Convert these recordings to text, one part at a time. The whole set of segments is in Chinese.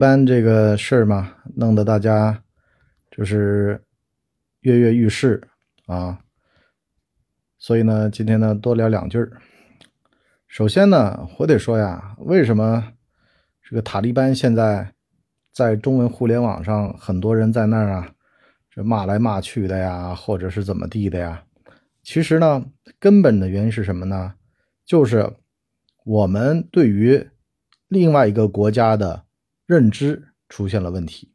班这个事儿嘛，弄得大家就是跃跃欲试啊。所以呢，今天呢多聊两句儿。首先呢，我得说呀，为什么这个塔利班现在在中文互联网上很多人在那儿啊，这骂来骂去的呀，或者是怎么地的呀？其实呢，根本的原因是什么呢？就是我们对于另外一个国家的认知出现了问题。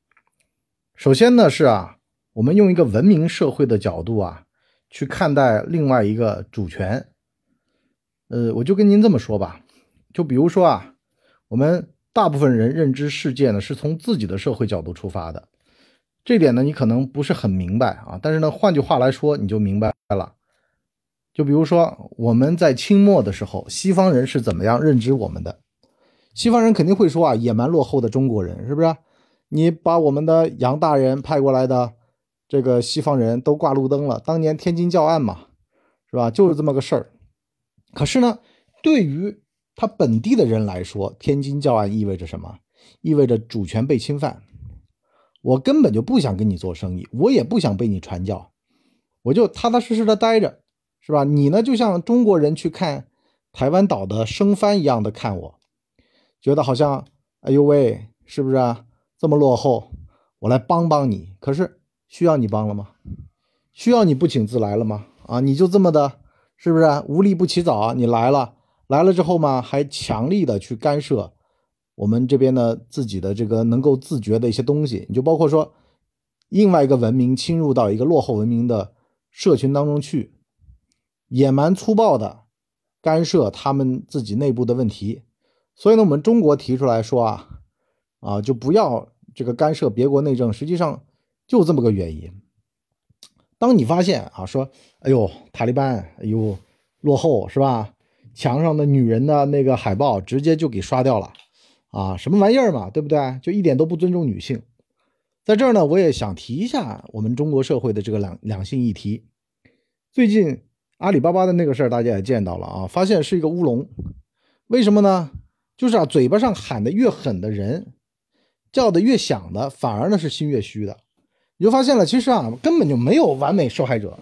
首先呢是啊，我们用一个文明社会的角度啊。去看待另外一个主权，呃，我就跟您这么说吧，就比如说啊，我们大部分人认知世界呢，是从自己的社会角度出发的，这点呢，你可能不是很明白啊，但是呢，换句话来说，你就明白了。就比如说我们在清末的时候，西方人是怎么样认知我们的？西方人肯定会说啊，野蛮落后的中国人，是不是？你把我们的杨大人派过来的。这个西方人都挂路灯了，当年天津教案嘛，是吧？就是这么个事儿。可是呢，对于他本地的人来说，天津教案意味着什么？意味着主权被侵犯。我根本就不想跟你做生意，我也不想被你传教，我就踏踏实实的待着，是吧？你呢，就像中国人去看台湾岛的生番一样的看我，觉得好像，哎呦喂，是不是啊？这么落后，我来帮帮你。可是。需要你帮了吗？需要你不请自来了吗？啊，你就这么的，是不是无利不起早？你来了，来了之后嘛，还强力的去干涉我们这边的自己的这个能够自觉的一些东西。你就包括说，另外一个文明侵入到一个落后文明的社群当中去，野蛮粗暴的干涉他们自己内部的问题。所以呢，我们中国提出来说啊，啊，就不要这个干涉别国内政。实际上。就这么个原因。当你发现啊，说，哎呦，塔利班，哎呦，落后是吧？墙上的女人的那个海报直接就给刷掉了，啊，什么玩意儿嘛，对不对？就一点都不尊重女性。在这儿呢，我也想提一下我们中国社会的这个两两性议题。最近阿里巴巴的那个事儿，大家也见到了啊，发现是一个乌龙。为什么呢？就是啊，嘴巴上喊的越狠的人，叫的越响的，反而呢是心越虚的。你就发现了，其实啊，根本就没有完美受害者，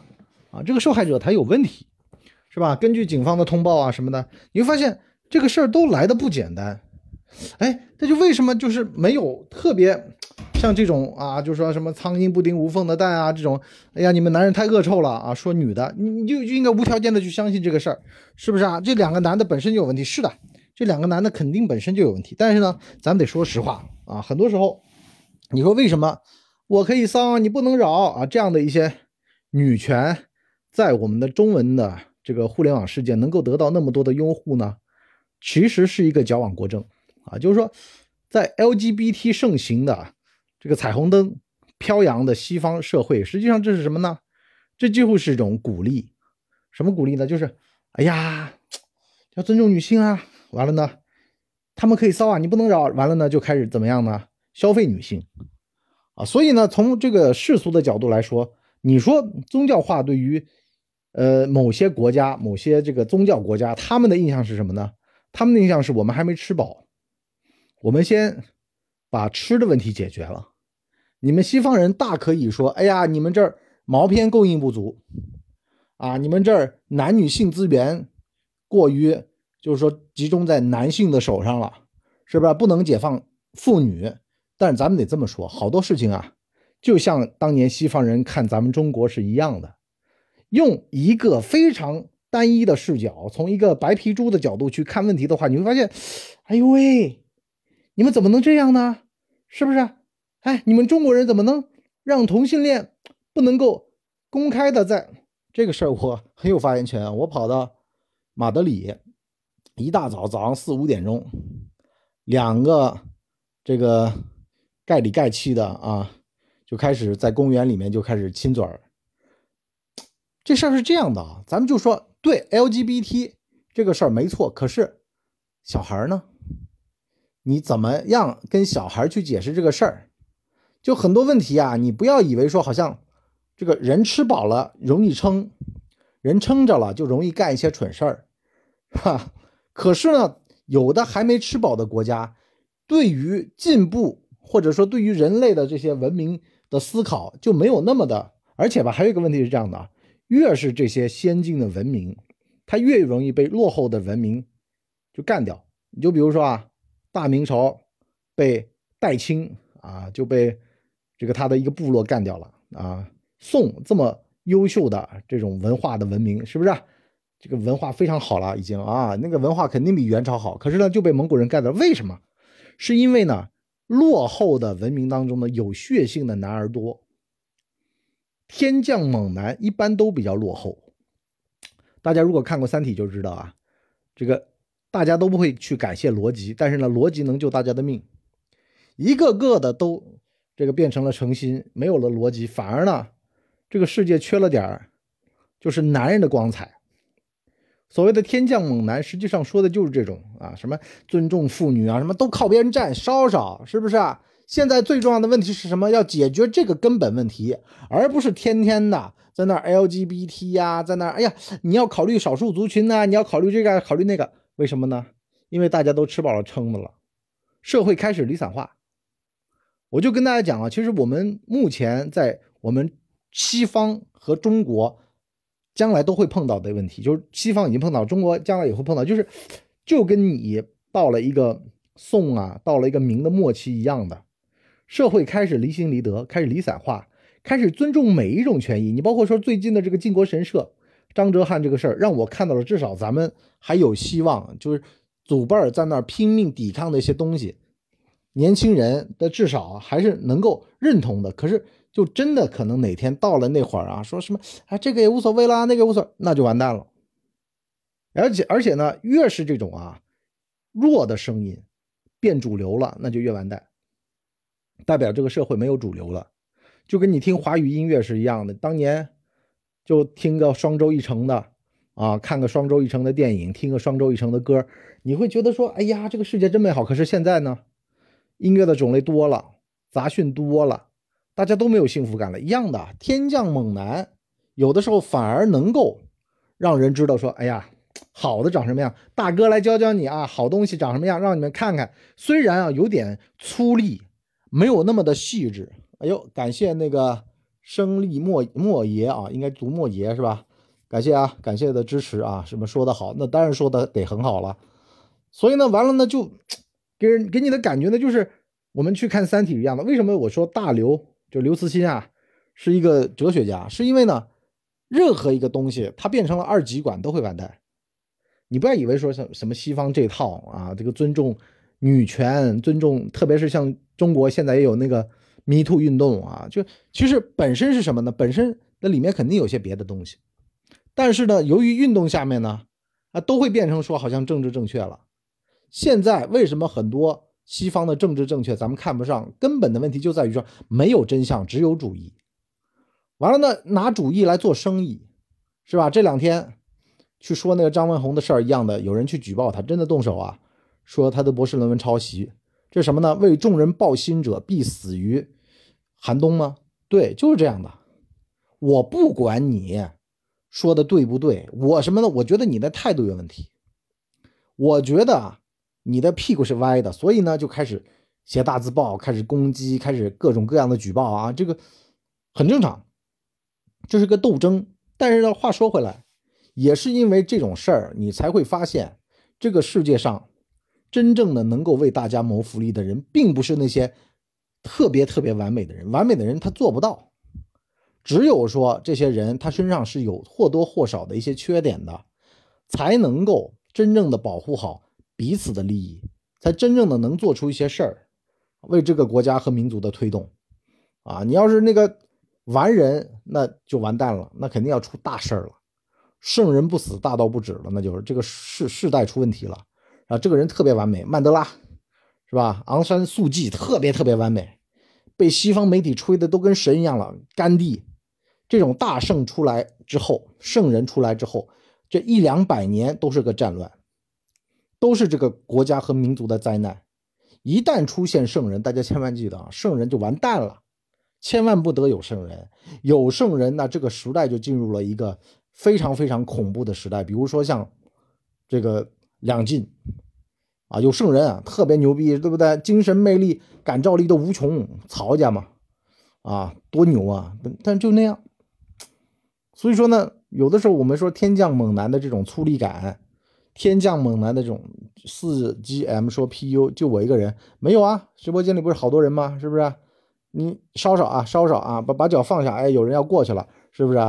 啊，这个受害者他有问题，是吧？根据警方的通报啊什么的，你会发现这个事儿都来的不简单，哎，这就为什么就是没有特别像这种啊，就说什么苍蝇不叮无缝的蛋啊这种，哎呀，你们男人太恶臭了啊，说女的，你你就就应该无条件的去相信这个事儿，是不是啊？这两个男的本身就有问题，是的，这两个男的肯定本身就有问题，但是呢，咱们得说实话啊，很多时候，你说为什么？我可以丧，你不能扰啊！这样的一些女权，在我们的中文的这个互联网世界能够得到那么多的拥护呢？其实是一个矫枉过正啊！就是说，在 LGBT 盛行的这个彩虹灯飘扬的西方社会，实际上这是什么呢？这几乎是一种鼓励。什么鼓励呢？就是哎呀，要尊重女性啊！完了呢，他们可以骚啊，你不能扰。完了呢，就开始怎么样呢？消费女性。啊，所以呢，从这个世俗的角度来说，你说宗教化对于，呃，某些国家、某些这个宗教国家，他们的印象是什么呢？他们的印象是我们还没吃饱，我们先把吃的问题解决了。你们西方人大可以说，哎呀，你们这儿毛片供应不足，啊，你们这儿男女性资源过于，就是说集中在男性的手上了，是不是？不能解放妇女。但是咱们得这么说，好多事情啊，就像当年西方人看咱们中国是一样的，用一个非常单一的视角，从一个白皮猪的角度去看问题的话，你会发现，哎呦喂，你们怎么能这样呢？是不是？哎，你们中国人怎么能让同性恋不能够公开的在这个事儿？我很有发言权！我跑到马德里，一大早早上四五点钟，两个这个。盖里盖气的啊，就开始在公园里面就开始亲嘴儿。这事儿是这样的啊，咱们就说对 LGBT 这个事儿没错，可是小孩呢？你怎么样跟小孩去解释这个事儿？就很多问题啊，你不要以为说好像这个人吃饱了容易撑，人撑着了就容易干一些蠢事儿，哈。可是呢，有的还没吃饱的国家，对于进步。或者说对于人类的这些文明的思考就没有那么的。而且吧，还有一个问题是这样的：越是这些先进的文明，它越容易被落后的文明就干掉。你就比如说啊，大明朝被代清啊就被这个他的一个部落干掉了啊。宋这么优秀的这种文化的文明，是不是？这个文化非常好了，已经啊，那个文化肯定比元朝好。可是呢，就被蒙古人盖了。为什么？是因为呢，落后的文明当中呢，有血性的男儿多。天降猛男一般都比较落后。大家如果看过《三体》就知道啊，这个大家都不会去感谢罗辑，但是呢，罗辑能救大家的命。一个个的都这个变成了诚心，没有了罗辑，反而呢，这个世界缺了点儿，就是男人的光彩。所谓的天降猛男，实际上说的就是这种啊，什么尊重妇女啊，什么都靠边站，稍稍是不是啊？现在最重要的问题是什么？要解决这个根本问题，而不是天天的在那 LGBT 呀，在那哎呀，你要考虑少数族群呐，你要考虑这个，考虑那个，为什么呢？因为大家都吃饱了撑的了，社会开始理想化。我就跟大家讲啊，其实我们目前在我们西方和中国。将来都会碰到的问题，就是西方已经碰到，中国将来也会碰到，就是就跟你到了一个宋啊，到了一个明的末期一样的，社会开始离心离德，开始离散化，开始尊重每一种权益。你包括说最近的这个靖国神社，张哲瀚这个事儿，让我看到了至少咱们还有希望，就是祖辈儿在那儿拼命抵抗的一些东西，年轻人的至少还是能够认同的。可是。就真的可能哪天到了那会儿啊，说什么啊，这个也无所谓啦，那个无所，那就完蛋了。而且而且呢，越是这种啊弱的声音变主流了，那就越完蛋，代表这个社会没有主流了。就跟你听华语音乐是一样的，当年就听个双周一成的啊，看个双周一成的电影，听个双周一成的歌，你会觉得说，哎呀，这个世界真美好。可是现在呢，音乐的种类多了，杂讯多了。大家都没有幸福感了，一样的天降猛男，有的时候反而能够让人知道说，哎呀，好的长什么样？大哥来教教你啊，好东西长什么样，让你们看看。虽然啊有点粗粝，没有那么的细致。哎呦，感谢那个生力莫莫爷啊，应该读莫爷是吧？感谢啊，感谢的支持啊，什么说的好，那当然说的得很好了。所以呢，完了呢，就给人给你的感觉呢，就是我们去看《三体》一样的。为什么我说大刘？就刘慈欣啊，是一个哲学家，是因为呢，任何一个东西它变成了二极管都会完蛋。你不要以为说什什么西方这套啊，这个尊重女权，尊重，特别是像中国现在也有那个 Me Too 运动啊，就其实本身是什么呢？本身那里面肯定有些别的东西，但是呢，由于运动下面呢，啊，都会变成说好像政治正确了。现在为什么很多？西方的政治正确，咱们看不上。根本的问题就在于说，没有真相，只有主义。完了呢，拿主义来做生意，是吧？这两天去说那个张文宏的事儿一样的，有人去举报他，真的动手啊，说他的博士论文抄袭。这什么呢？为众人抱薪者必死于寒冬吗？对，就是这样的。我不管你说的对不对，我什么呢？我觉得你的态度有问题。我觉得啊。你的屁股是歪的，所以呢就开始写大字报，开始攻击，开始各种各样的举报啊，这个很正常，这是个斗争。但是呢，话说回来，也是因为这种事儿，你才会发现这个世界上真正的能够为大家谋福利的人，并不是那些特别特别完美的人，完美的人他做不到。只有说这些人他身上是有或多或少的一些缺点的，才能够真正的保护好。彼此的利益，才真正的能做出一些事儿，为这个国家和民族的推动，啊，你要是那个完人，那就完蛋了，那肯定要出大事儿了。圣人不死，大道不止了，那就是这个世世代出问题了。啊，这个人特别完美，曼德拉，是吧？昂山素季特别特别完美，被西方媒体吹的都跟神一样了。甘地这种大圣出来之后，圣人出来之后，这一两百年都是个战乱。都是这个国家和民族的灾难。一旦出现圣人，大家千万记得啊，圣人就完蛋了，千万不得有圣人。有圣人，那这个时代就进入了一个非常非常恐怖的时代。比如说像这个两晋啊，有圣人啊，特别牛逼，对不对？精神魅力、感召力都无穷，曹家嘛，啊，多牛啊！但就那样。所以说呢，有的时候我们说天降猛男的这种粗粝感，天降猛男的这种四 GM 说 PU 就我一个人没有啊？直播间里不是好多人吗？是不是？你稍稍啊，稍稍啊，把把脚放下，哎，有人要过去了，是不是？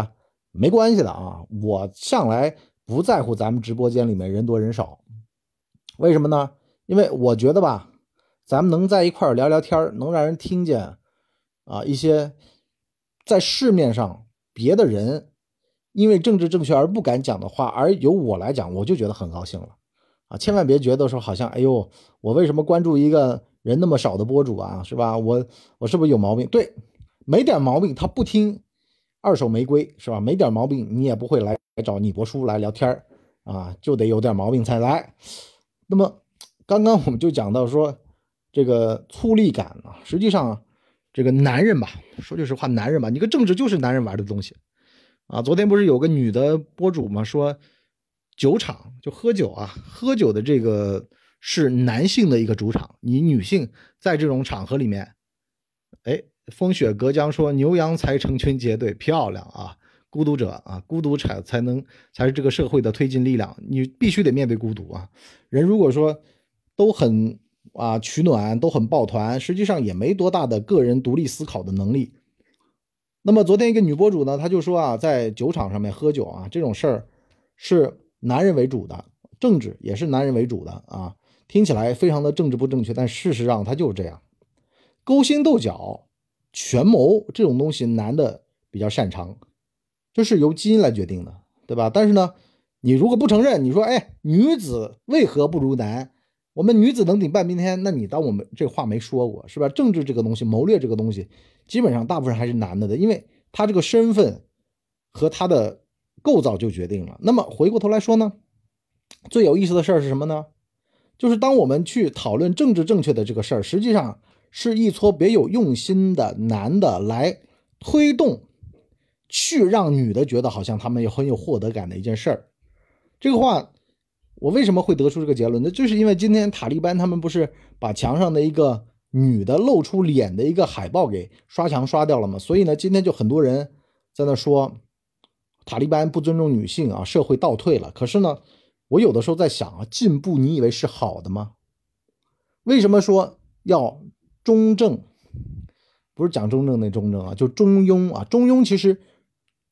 没关系的啊，我向来不在乎咱们直播间里面人多人少，为什么呢？因为我觉得吧，咱们能在一块聊聊天，能让人听见啊一些在市面上别的人。因为政治正确而不敢讲的话，而由我来讲，我就觉得很高兴了，啊，千万别觉得说好像，哎呦，我为什么关注一个人那么少的博主啊，是吧？我我是不是有毛病？对，没点毛病，他不听二手玫瑰，是吧？没点毛病，你也不会来找你博叔来聊天啊，就得有点毛病才来。那么刚刚我们就讲到说这个粗粝感啊，实际上这个男人吧，说句实话，男人吧，你个政治就是男人玩的东西。啊，昨天不是有个女的博主吗？说酒场就喝酒啊，喝酒的这个是男性的一个主场，你女性在这种场合里面，哎，风雪隔江说牛羊才成群结队，漂亮啊！孤独者啊，孤独才才能才是这个社会的推进力量，你必须得面对孤独啊。人如果说都很啊取暖，都很抱团，实际上也没多大的个人独立思考的能力。那么昨天一个女博主呢，她就说啊，在酒场上面喝酒啊，这种事儿是男人为主的，政治也是男人为主的啊，听起来非常的政治不正确，但事实上它就是这样。勾心斗角、权谋这种东西，男的比较擅长，这是由基因来决定的，对吧？但是呢，你如果不承认，你说哎，女子为何不如男？我们女子能顶半边天，那你当我们这话没说过是吧？政治这个东西，谋略这个东西，基本上大部分还是男的的，因为他这个身份和他的构造就决定了。那么回过头来说呢，最有意思的事儿是什么呢？就是当我们去讨论政治正确的这个事儿，实际上是一撮别有用心的男的来推动，去让女的觉得好像他们有很有获得感的一件事儿。这个话。我为什么会得出这个结论？呢就是因为今天塔利班他们不是把墙上的一个女的露出脸的一个海报给刷墙刷掉了吗？所以呢，今天就很多人在那说塔利班不尊重女性啊，社会倒退了。可是呢，我有的时候在想啊，进步你以为是好的吗？为什么说要中正？不是讲中正那中正啊，就中庸啊。中庸其实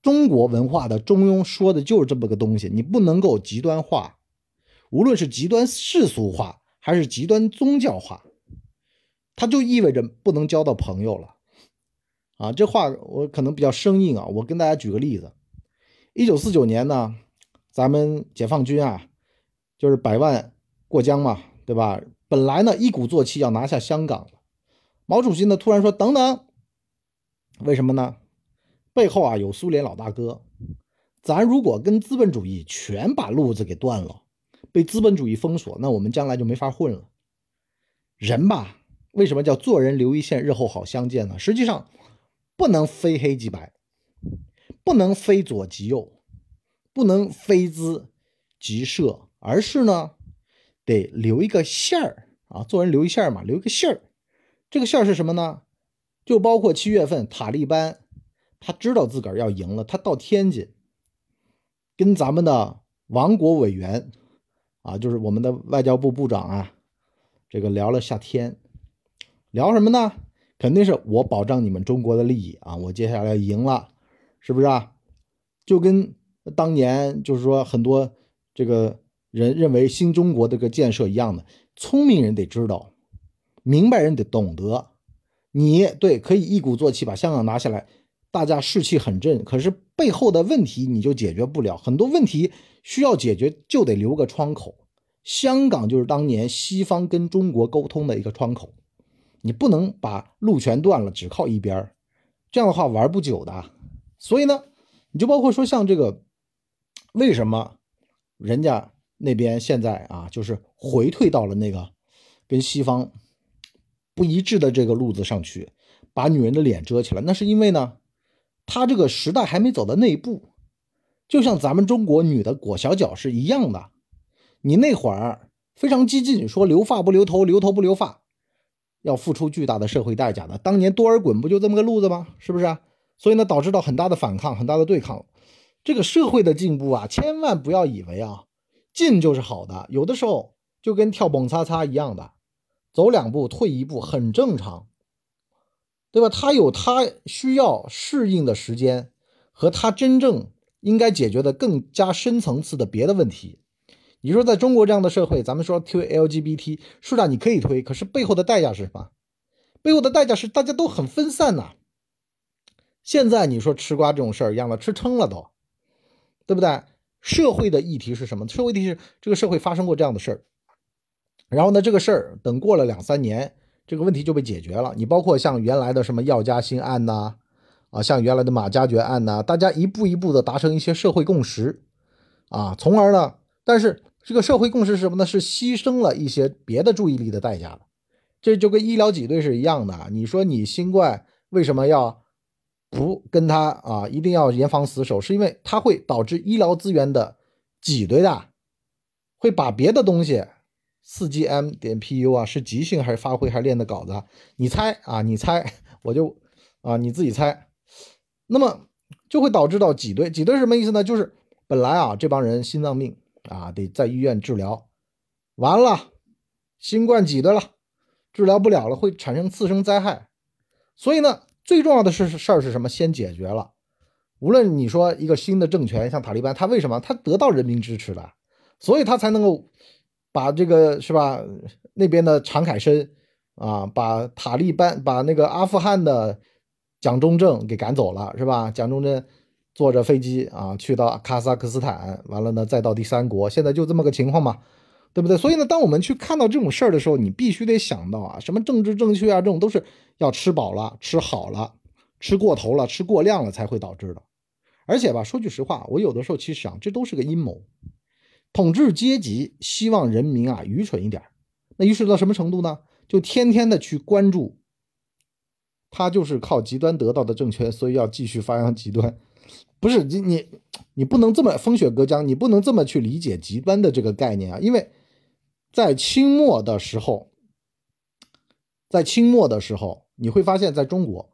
中国文化的中庸说的就是这么个东西，你不能够极端化。无论是极端世俗化还是极端宗教化，它就意味着不能交到朋友了，啊，这话我可能比较生硬啊。我跟大家举个例子，一九四九年呢，咱们解放军啊，就是百万过江嘛，对吧？本来呢一鼓作气要拿下香港毛主席呢突然说等等，为什么呢？背后啊有苏联老大哥，咱如果跟资本主义全把路子给断了。被资本主义封锁，那我们将来就没法混了。人吧，为什么叫做人留一线，日后好相见呢？实际上，不能非黑即白，不能非左即右，不能非资即社，而是呢，得留一个线儿啊。做人留一线嘛，留一个线儿。这个线儿是什么呢？就包括七月份塔利班，他知道自个儿要赢了，他到天津，跟咱们的王国委员。啊，就是我们的外交部部长啊，这个聊了下天，聊什么呢？肯定是我保障你们中国的利益啊，我接下来赢了，是不是啊？就跟当年就是说很多这个人认为新中国这个建设一样的，聪明人得知道，明白人得懂得，你对可以一鼓作气把香港拿下来。大家士气很振，可是背后的问题你就解决不了。很多问题需要解决，就得留个窗口。香港就是当年西方跟中国沟通的一个窗口，你不能把路全断了，只靠一边这样的话玩不久的。所以呢，你就包括说像这个，为什么人家那边现在啊，就是回退到了那个跟西方不一致的这个路子上去，把女人的脸遮起来，那是因为呢。他这个时代还没走到那一步，就像咱们中国女的裹小脚是一样的。你那会儿非常激进，说留发不留头，留头不留发，要付出巨大的社会代价的。当年多尔衮不就这么个路子吗？是不是？所以呢，导致到很大的反抗，很大的对抗。这个社会的进步啊，千万不要以为啊，进就是好的，有的时候就跟跳蹦擦擦一样的，走两步退一步很正常，对吧？他有他需要适应的时间，和他真正应该解决的更加深层次的别的问题。你说在中国这样的社会，咱们说推 LGBT 是的，你可以推，可是背后的代价是什么？背后的代价是大家都很分散呐。现在你说吃瓜这种事儿一样的，吃撑了都。对不对？社会的议题是什么？社会议题是这个社会发生过这样的事儿，然后呢，这个事儿等过了两三年，这个问题就被解决了。你包括像原来的什么药家鑫案呐，啊，像原来的马加爵案呐，大家一步一步的达成一些社会共识，啊，从而呢，但是这个社会共识是什么呢？是牺牲了一些别的注意力的代价的。这就跟医疗挤兑是一样的。你说你新冠为什么要？不跟他啊，一定要严防死守，是因为它会导致医疗资源的挤兑的，会把别的东西，四 G M 点 P U 啊，是即兴还是发挥还是练的稿子？你猜啊，你猜，我就啊，你自己猜。那么就会导致到挤兑，挤兑什么意思呢？就是本来啊，这帮人心脏病啊，得在医院治疗，完了，新冠挤兑了，治疗不了了，会产生次生灾害，所以呢。最重要的是事儿是什么？先解决了。无论你说一个新的政权，像塔利班，他为什么他得到人民支持的，所以他才能够把这个是吧？那边的常凯申啊，把塔利班把那个阿富汗的蒋中正给赶走了，是吧？蒋中正坐着飞机啊，去到哈萨克斯坦，完了呢，再到第三国，现在就这么个情况嘛，对不对？所以呢，当我们去看到这种事儿的时候，你必须得想到啊，什么政治正确啊，这种都是。要吃饱了，吃好了，吃过头了，吃过量了才会导致的。而且吧，说句实话，我有的时候其实想，这都是个阴谋。统治阶级希望人民啊愚蠢一点，那愚蠢到什么程度呢？就天天的去关注，他就是靠极端得到的政权，所以要继续发扬极端。不是你你你不能这么风雪隔江，你不能这么去理解极端的这个概念啊，因为在清末的时候。在清末的时候，你会发现在中国，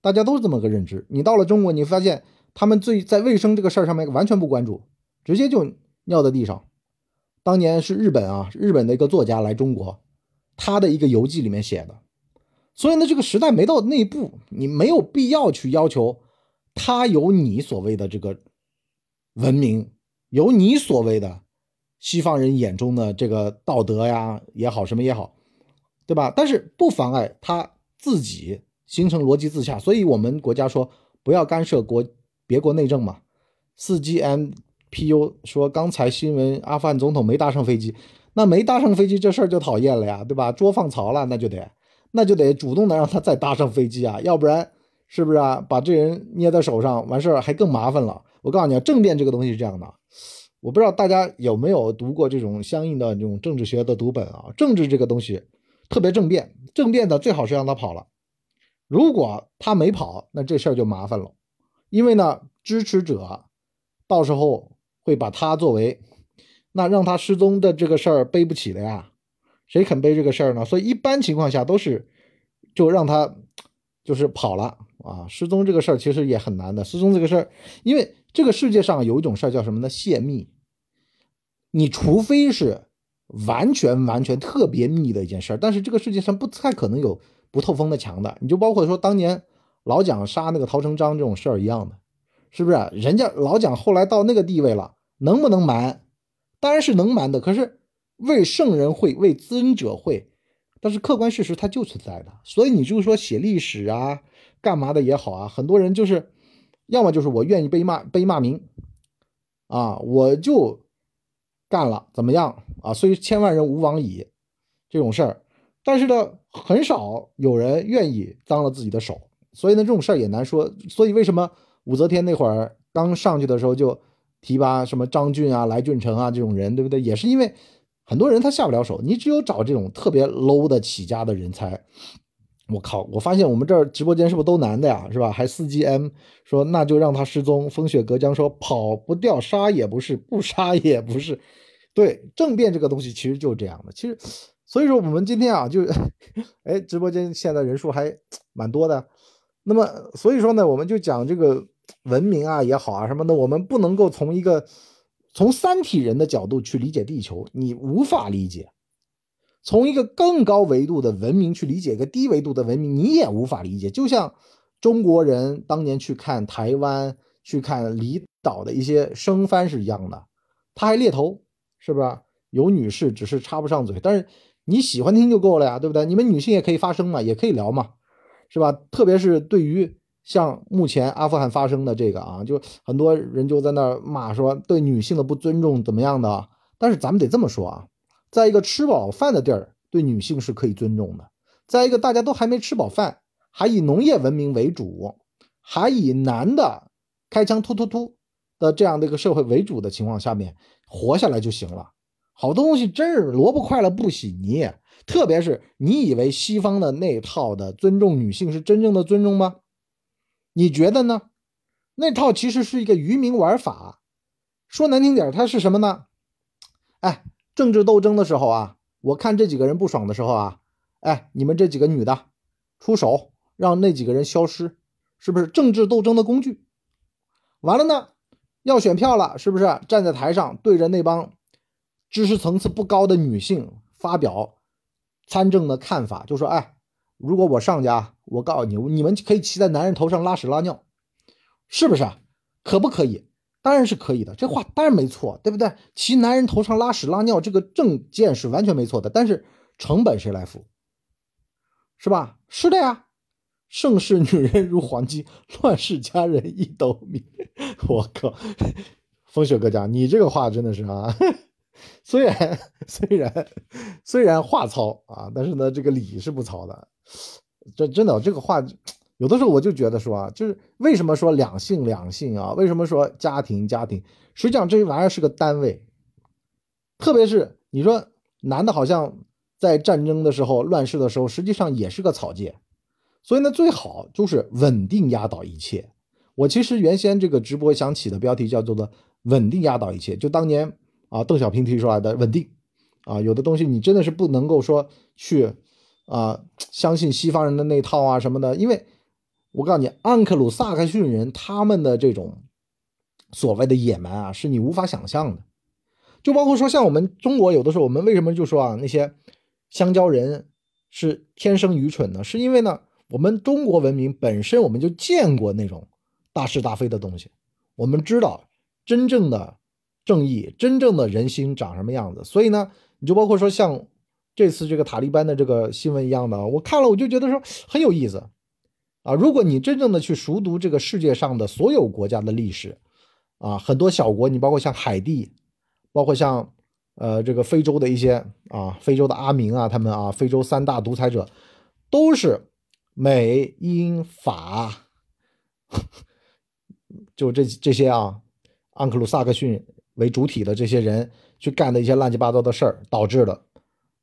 大家都是这么个认知。你到了中国，你发现他们最在卫生这个事儿上面完全不关注，直接就尿在地上。当年是日本啊，日本的一个作家来中国，他的一个游记里面写的。所以呢，这个时代没到那步，你没有必要去要求他有你所谓的这个文明，有你所谓的西方人眼中的这个道德呀也好，什么也好。对吧？但是不妨碍他自己形成逻辑自洽，所以我们国家说不要干涉国别国内政嘛。四 G M P U 说刚才新闻阿富汗总统没搭上飞机，那没搭上飞机这事儿就讨厌了呀，对吧？捉放曹了，那就得那就得主动的让他再搭上飞机啊，要不然是不是啊？把这人捏在手上，完事儿还更麻烦了。我告诉你啊，政变这个东西是这样的，我不知道大家有没有读过这种相应的这种政治学的读本啊？政治这个东西。特别政变，政变的最好是让他跑了。如果他没跑，那这事儿就麻烦了。因为呢，支持者到时候会把他作为那让他失踪的这个事儿背不起的呀。谁肯背这个事儿呢？所以一般情况下都是就让他就是跑了啊。失踪这个事儿其实也很难的。失踪这个事儿，因为这个世界上有一种事儿叫什么呢？泄密。你除非是。完全完全特别密的一件事儿，但是这个世界上不太可能有不透风的墙的。你就包括说当年老蒋杀那个陶成章这种事儿一样的，是不是？人家老蒋后来到那个地位了，能不能瞒？当然是能瞒的。可是为圣人会，为尊者会，但是客观事实它就存在的。所以你就是说写历史啊，干嘛的也好啊，很多人就是要么就是我愿意被骂被骂名啊，我就。干了怎么样啊？虽千万人吾往矣，这种事儿，但是呢，很少有人愿意脏了自己的手，所以呢，这种事儿也难说。所以为什么武则天那会儿刚上去的时候就提拔什么张俊啊、来俊臣啊这种人，对不对？也是因为很多人他下不了手，你只有找这种特别 low 的起家的人才。我靠！我发现我们这儿直播间是不是都男的呀？是吧？还四 G M 说那就让他失踪。风雪隔江说跑不掉，杀也不是，不杀也不是。对，政变这个东西其实就是这样的。其实，所以说我们今天啊，就，哎，直播间现在人数还蛮多的。那么，所以说呢，我们就讲这个文明啊也好啊什么的，我们不能够从一个从三体人的角度去理解地球，你无法理解；从一个更高维度的文明去理解一个低维度的文明，你也无法理解。就像中国人当年去看台湾、去看离岛的一些生番是一样的，他还猎头。是不是有女士只是插不上嘴，但是你喜欢听就够了呀，对不对？你们女性也可以发声嘛，也可以聊嘛，是吧？特别是对于像目前阿富汗发生的这个啊，就很多人就在那骂说对女性的不尊重怎么样的。但是咱们得这么说啊，在一个吃饱饭的地儿，对女性是可以尊重的；在一个大家都还没吃饱饭，还以农业文明为主，还以男的开枪突突突的这样的一个社会为主的情况下面。活下来就行了，好东西真是萝卜快了不洗泥。特别是你以为西方的那套的尊重女性是真正的尊重吗？你觉得呢？那套其实是一个愚民玩法。说难听点，它是什么呢？哎，政治斗争的时候啊，我看这几个人不爽的时候啊，哎，你们这几个女的出手让那几个人消失，是不是政治斗争的工具？完了呢？要选票了，是不是站在台上对着那帮知识层次不高的女性发表参政的看法？就说：“哎，如果我上家，我告诉你，你们可以骑在男人头上拉屎拉尿，是不是？可不可以？当然是可以的。这话当然没错，对不对？骑男人头上拉屎拉尿，这个政见是完全没错的。但是成本谁来付？是吧？是的呀。”盛世女人如黄金，乱世佳人一斗米。我靠，风雪哥家，你这个话真的是啊！虽然 虽然虽然话糙啊，但是呢，这个理是不糙的。这真的，这个话有的时候我就觉得说啊，就是为什么说两性两性啊？为什么说家庭家庭？实际上这玩意儿是个单位。特别是你说男的，好像在战争的时候、乱世的时候，实际上也是个草芥。所以呢，最好就是稳定压倒一切。我其实原先这个直播想起的标题叫做“稳定压倒一切”，就当年啊邓小平提出来的稳定啊，有的东西你真的是不能够说去啊相信西方人的那套啊什么的，因为我告诉你，安克鲁萨克逊人他们的这种所谓的野蛮啊，是你无法想象的。就包括说像我们中国有的时候，我们为什么就说啊那些香蕉人是天生愚蠢呢？是因为呢？我们中国文明本身，我们就见过那种大是大非的东西，我们知道真正的正义、真正的人心长什么样子。所以呢，你就包括说像这次这个塔利班的这个新闻一样的，我看了我就觉得说很有意思啊。如果你真正的去熟读这个世界上的所有国家的历史啊，很多小国，你包括像海地，包括像呃这个非洲的一些啊，非洲的阿明啊，他们啊，非洲三大独裁者都是。美英法，就这这些啊，安克鲁萨克逊为主体的这些人去干的一些乱七八糟的事儿，导致的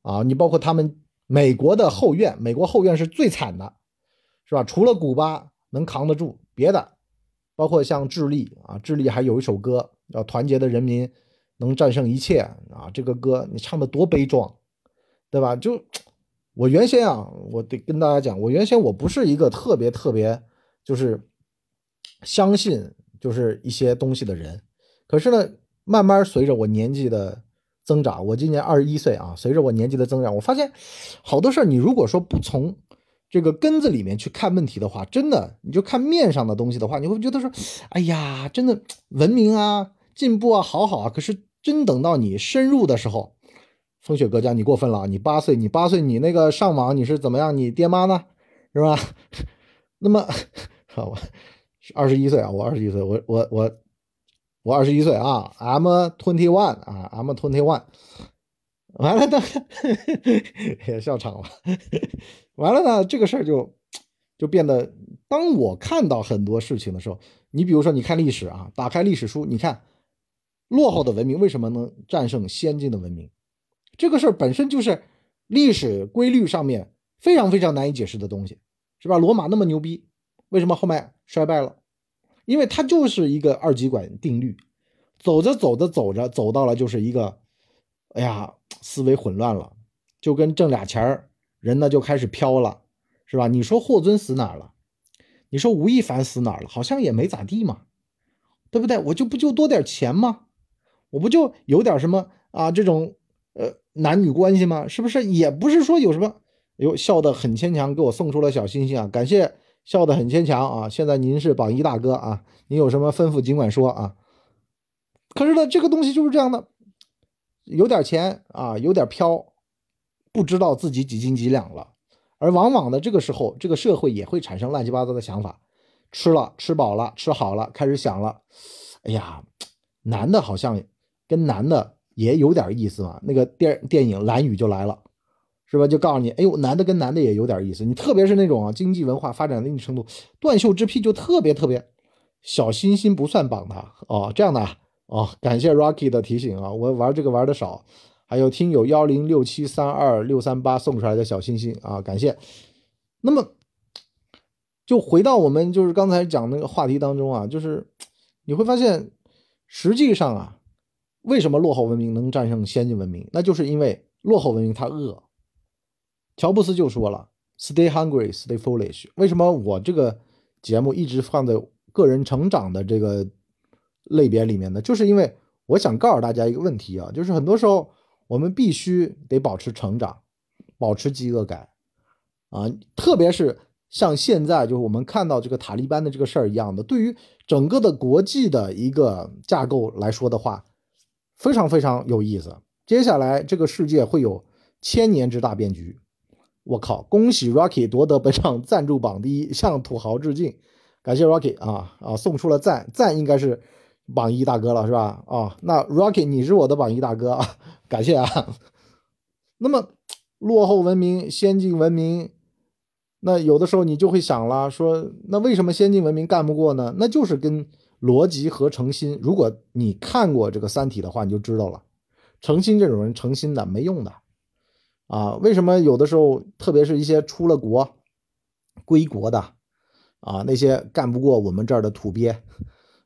啊。你包括他们美国的后院，美国后院是最惨的，是吧？除了古巴能扛得住，别的，包括像智利啊，智利还有一首歌叫《团结的人民能战胜一切》啊，这个歌你唱的多悲壮，对吧？就。我原先啊，我得跟大家讲，我原先我不是一个特别特别就是相信就是一些东西的人，可是呢，慢慢随着我年纪的增长，我今年二十一岁啊，随着我年纪的增长，我发现好多事儿，你如果说不从这个根子里面去看问题的话，真的你就看面上的东西的话，你会觉得说，哎呀，真的文明啊，进步啊，好好啊，可是真等到你深入的时候。风雪哥家，你过分了！你八岁，你八岁，你那个上网你是怎么样？你爹妈呢？是吧？那么，好吧，二十一岁啊，我二十一岁，我我我我二十一岁啊，I'm twenty one 啊，I'm twenty one。完了呢，也笑场了。完了呢，这个事儿就就变得，当我看到很多事情的时候，你比如说，你看历史啊，打开历史书，你看落后的文明为什么能战胜先进的文明？这个事儿本身就是历史规律上面非常非常难以解释的东西，是吧？罗马那么牛逼，为什么后面衰败了？因为它就是一个二极管定律，走着走着走着走到了就是一个哎呀，思维混乱了，就跟挣俩钱儿，人呢就开始飘了，是吧？你说霍尊死哪儿了？你说吴亦凡死哪儿了？好像也没咋地嘛，对不对？我就不就多点钱吗？我不就有点什么啊？这种呃男女关系吗？是不是？也不是说有什么。哟，笑得很牵强，给我送出了小心心啊！感谢笑得很牵强啊！现在您是榜一大哥啊，您有什么吩咐尽管说啊。可是呢，这个东西就是这样的，有点钱啊，有点飘，不知道自己几斤几两了。而往往的这个时候，这个社会也会产生乱七八糟的想法，吃了吃饱了吃好了，开始想了，哎呀，男的好像跟男的也有点意思嘛。那个电电影《蓝雨》就来了。是吧？就告诉你，哎呦，男的跟男的也有点意思。你特别是那种啊，经济文化发展的一定程度，断袖之癖就特别特别。小心心不算绑他哦，这样的哦。感谢 Rocky 的提醒啊，我玩这个玩的少。还有听友幺零六七三二六三八送出来的小心心啊，感谢。那么，就回到我们就是刚才讲那个话题当中啊，就是你会发现，实际上啊，为什么落后文明能战胜先进文明？那就是因为落后文明它饿。乔布斯就说了：“Stay hungry, stay foolish。”为什么我这个节目一直放在个人成长的这个类别里面呢？就是因为我想告诉大家一个问题啊，就是很多时候我们必须得保持成长，保持饥饿感啊，特别是像现在就是我们看到这个塔利班的这个事儿一样的，对于整个的国际的一个架构来说的话，非常非常有意思。接下来这个世界会有千年之大变局。我靠！恭喜 Rocky 夺得本场赞助榜第一，向土豪致敬，感谢 Rocky 啊啊，送出了赞赞，应该是榜一大哥了，是吧？啊，那 Rocky 你是我的榜一大哥啊，感谢啊。那么落后文明、先进文明，那有的时候你就会想了，说那为什么先进文明干不过呢？那就是跟逻辑和诚心。如果你看过这个《三体》的话，你就知道了，诚心这种人，诚心的没用的。啊，为什么有的时候，特别是一些出了国、归国的，啊，那些干不过我们这儿的土鳖，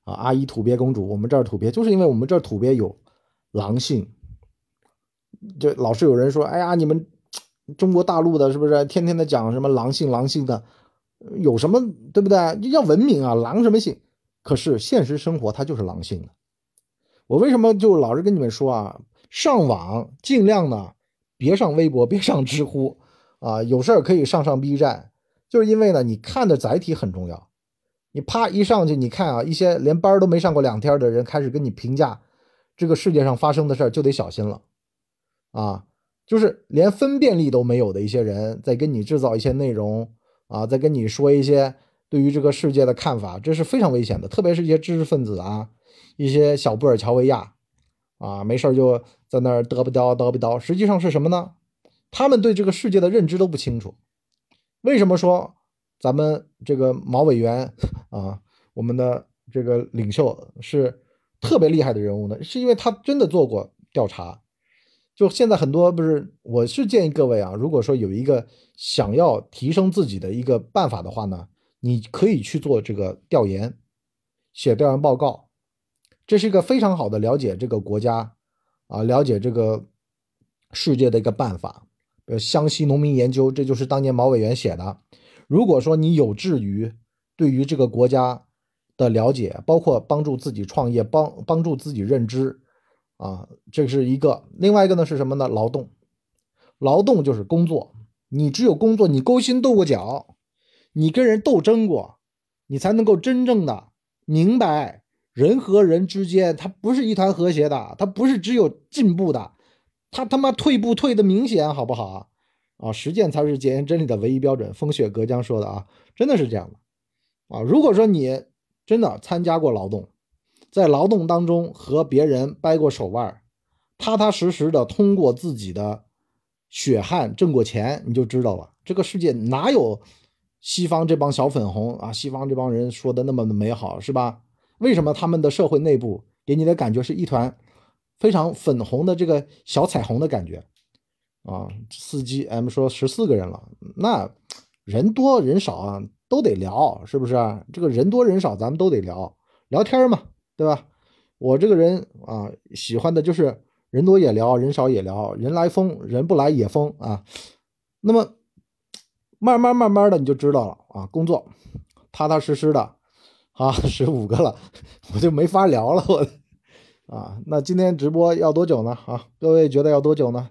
啊，阿姨土鳖公主，我们这儿土鳖，就是因为我们这儿土鳖有狼性。就老是有人说，哎呀，你们中国大陆的，是不是天天的讲什么狼性、狼性的，有什么对不对？要文明啊，狼什么性？可是现实生活它就是狼性的。我为什么就老是跟你们说啊，上网尽量呢？别上微博，别上知乎，啊，有事儿可以上上 B 站，就是因为呢，你看的载体很重要。你啪一上去，你看啊，一些连班都没上过两天的人开始跟你评价这个世界上发生的事儿，就得小心了。啊，就是连分辨力都没有的一些人在跟你制造一些内容，啊，在跟你说一些对于这个世界的看法，这是非常危险的。特别是一些知识分子啊，一些小布尔乔维亚。啊，没事就在那儿嘚不叨叨不叨，实际上是什么呢？他们对这个世界的认知都不清楚。为什么说咱们这个毛委员啊，我们的这个领袖是特别厉害的人物呢？是因为他真的做过调查。就现在很多不是，我是建议各位啊，如果说有一个想要提升自己的一个办法的话呢，你可以去做这个调研，写调研报告。这是一个非常好的了解这个国家，啊，了解这个世界的一个办法。呃湘西农民研究，这就是当年毛委员写的。如果说你有志于对于这个国家的了解，包括帮助自己创业，帮帮助自己认知，啊，这是一个。另外一个呢是什么呢？劳动，劳动就是工作。你只有工作，你勾心斗过角，你跟人斗争过，你才能够真正的明白。人和人之间，他不是一团和谐的，他不是只有进步的，他他妈退步退的明显，好不好啊？实践才是检验真理的唯一标准。风雪隔江说的啊，真的是这样的啊。如果说你真的参加过劳动，在劳动当中和别人掰过手腕，踏踏实实的通过自己的血汗挣过钱，你就知道了，这个世界哪有西方这帮小粉红啊？西方这帮人说的那么的美好，是吧？为什么他们的社会内部给你的感觉是一团非常粉红的这个小彩虹的感觉啊？司机 M 说十四个人了，那人多人少啊，都得聊，是不是啊？这个人多人少，咱们都得聊聊天嘛，对吧？我这个人啊，喜欢的就是人多也聊，人少也聊，人来疯，人不来也疯啊。那么慢慢慢慢的你就知道了啊，工作踏踏实实的啊，十五个了，我就没法聊了，我啊。那今天直播要多久呢？啊，各位觉得要多久呢？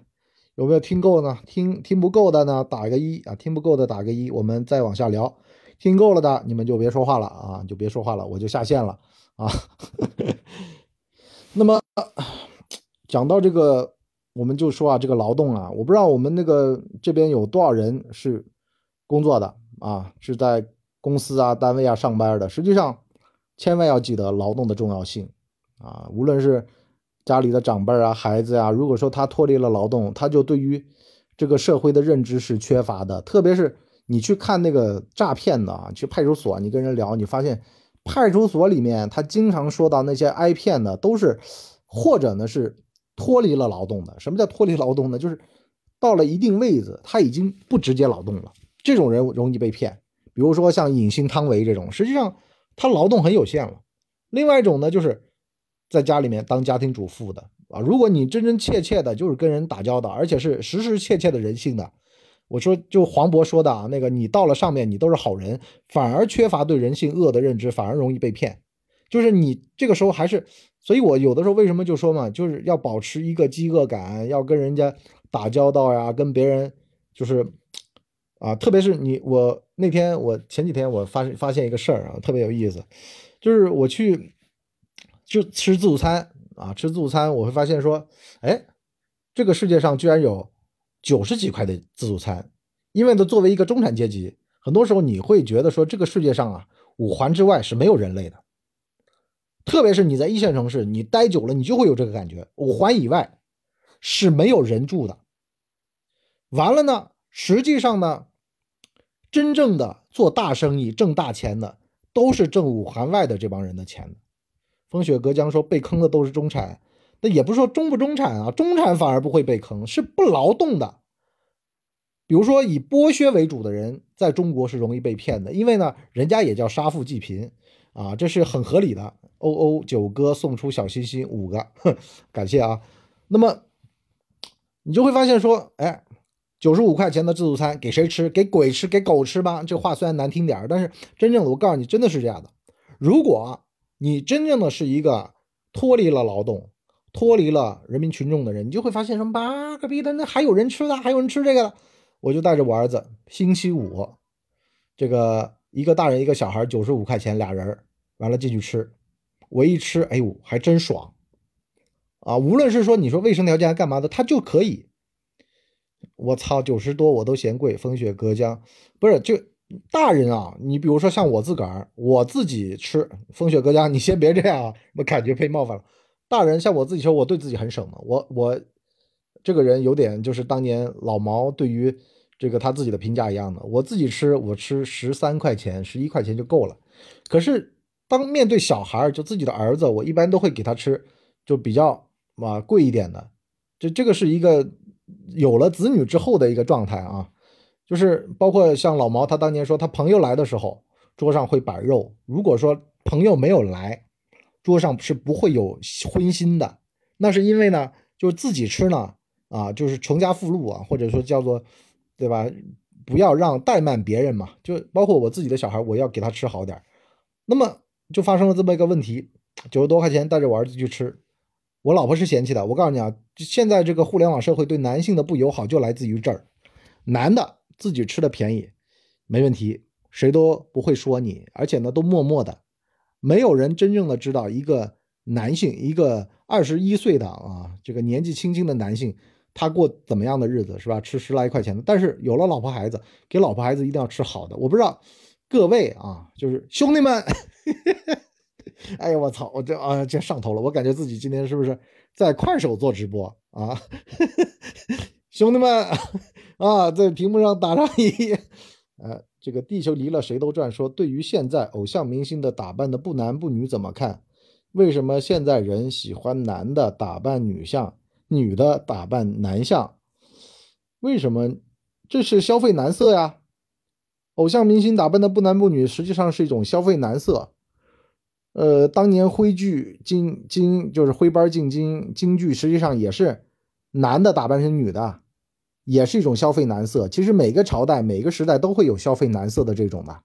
有没有听够呢？听听不够的呢，打个一啊，听不够的打个一，我们再往下聊。听够了的，你们就别说话了啊，就别说话了，我就下线了啊。那么讲到这个，我们就说啊，这个劳动啊，我不知道我们那个这边有多少人是工作的啊，是在公司啊、单位啊上班的。实际上，千万要记得劳动的重要性啊，无论是家里的长辈啊、孩子呀，如果说他脱离了劳动，他就对于这个社会的认知是缺乏的，特别是。你去看那个诈骗的啊，去派出所，你跟人聊，你发现派出所里面他经常说到那些挨骗的，都是或者呢是脱离了劳动的。什么叫脱离劳动呢？就是到了一定位子，他已经不直接劳动了，这种人容易被骗。比如说像影星汤唯这种，实际上他劳动很有限了。另外一种呢，就是在家里面当家庭主妇的啊。如果你真真切切的就是跟人打交道，而且是实实切切的人性的。我说，就黄渤说的啊，那个你到了上面，你都是好人，反而缺乏对人性恶的认知，反而容易被骗。就是你这个时候还是，所以我有的时候为什么就说嘛，就是要保持一个饥饿感，要跟人家打交道呀，跟别人就是啊，特别是你我那天我前几天我发发现一个事儿啊，特别有意思，就是我去就吃自助餐啊，吃自助餐我会发现说，哎，这个世界上居然有。九十几块的自助餐，因为呢，作为一个中产阶级，很多时候你会觉得说，这个世界上啊，五环之外是没有人类的。特别是你在一线城市，你待久了，你就会有这个感觉，五环以外是没有人住的。完了呢，实际上呢，真正的做大生意、挣大钱的，都是挣五环外的这帮人的钱。风雪隔江说，被坑的都是中产。那也不是说中不中产啊，中产反而不会被坑，是不劳动的。比如说以剥削为主的人，在中国是容易被骗的，因为呢，人家也叫杀富济贫啊，这是很合理的。欧欧九哥送出小心心五个，感谢啊。那么你就会发现说，哎，九十五块钱的自助餐给谁吃？给鬼吃？给狗吃吧？这话虽然难听点但是真正的，我告诉你，真的是这样的。如果你真正的是一个脱离了劳动，脱离了人民群众的人，你就会发现什么妈个逼的，那还有人吃的，还有人吃这个的。我就带着我儿子，星期五，这个一个大人一个小孩，九十五块钱俩人，完了进去吃。我一吃，哎呦，还真爽啊！无论是说你说卫生条件干嘛的，他就可以。我操，九十多我都嫌贵。风雪隔江，不是就大人啊？你比如说像我自个儿，我自己吃。风雪隔江，你先别这样啊，我感觉被冒犯了。大人像我自己说，我对自己很省嘛。我我这个人有点就是当年老毛对于这个他自己的评价一样的。我自己吃，我吃十三块钱、十一块钱就够了。可是当面对小孩就自己的儿子，我一般都会给他吃，就比较啊贵一点的。这这个是一个有了子女之后的一个状态啊。就是包括像老毛，他当年说他朋友来的时候，桌上会摆肉。如果说朋友没有来，桌上是不会有荤腥的，那是因为呢，就是自己吃呢，啊，就是穷家富路啊，或者说叫做，对吧？不要让怠慢别人嘛，就包括我自己的小孩，我要给他吃好点那么就发生了这么一个问题，九十多块钱带着我儿子去吃，我老婆是嫌弃的。我告诉你啊，现在这个互联网社会对男性的不友好就来自于这儿，男的自己吃的便宜，没问题，谁都不会说你，而且呢，都默默的。没有人真正的知道一个男性，一个二十一岁的啊，这个年纪轻轻的男性，他过怎么样的日子是吧？吃十来块钱的，但是有了老婆孩子，给老婆孩子一定要吃好的。我不知道各位啊，就是兄弟们，哎呀，我操，我这啊这上头了，我感觉自己今天是不是在快手做直播啊？兄弟们啊，在屏幕上打上一，呃。这个地球离了谁都转。说对于现在偶像明星的打扮的不男不女怎么看？为什么现在人喜欢男的打扮女相，女的打扮男相？为什么？这是消费男色呀！偶像明星打扮的不男不女，实际上是一种消费男色。呃，当年徽剧京京就是徽班进京京剧，实际上也是男的打扮成女的，也是一种消费男色。其实每个朝代每个时代都会有消费男色的这种的，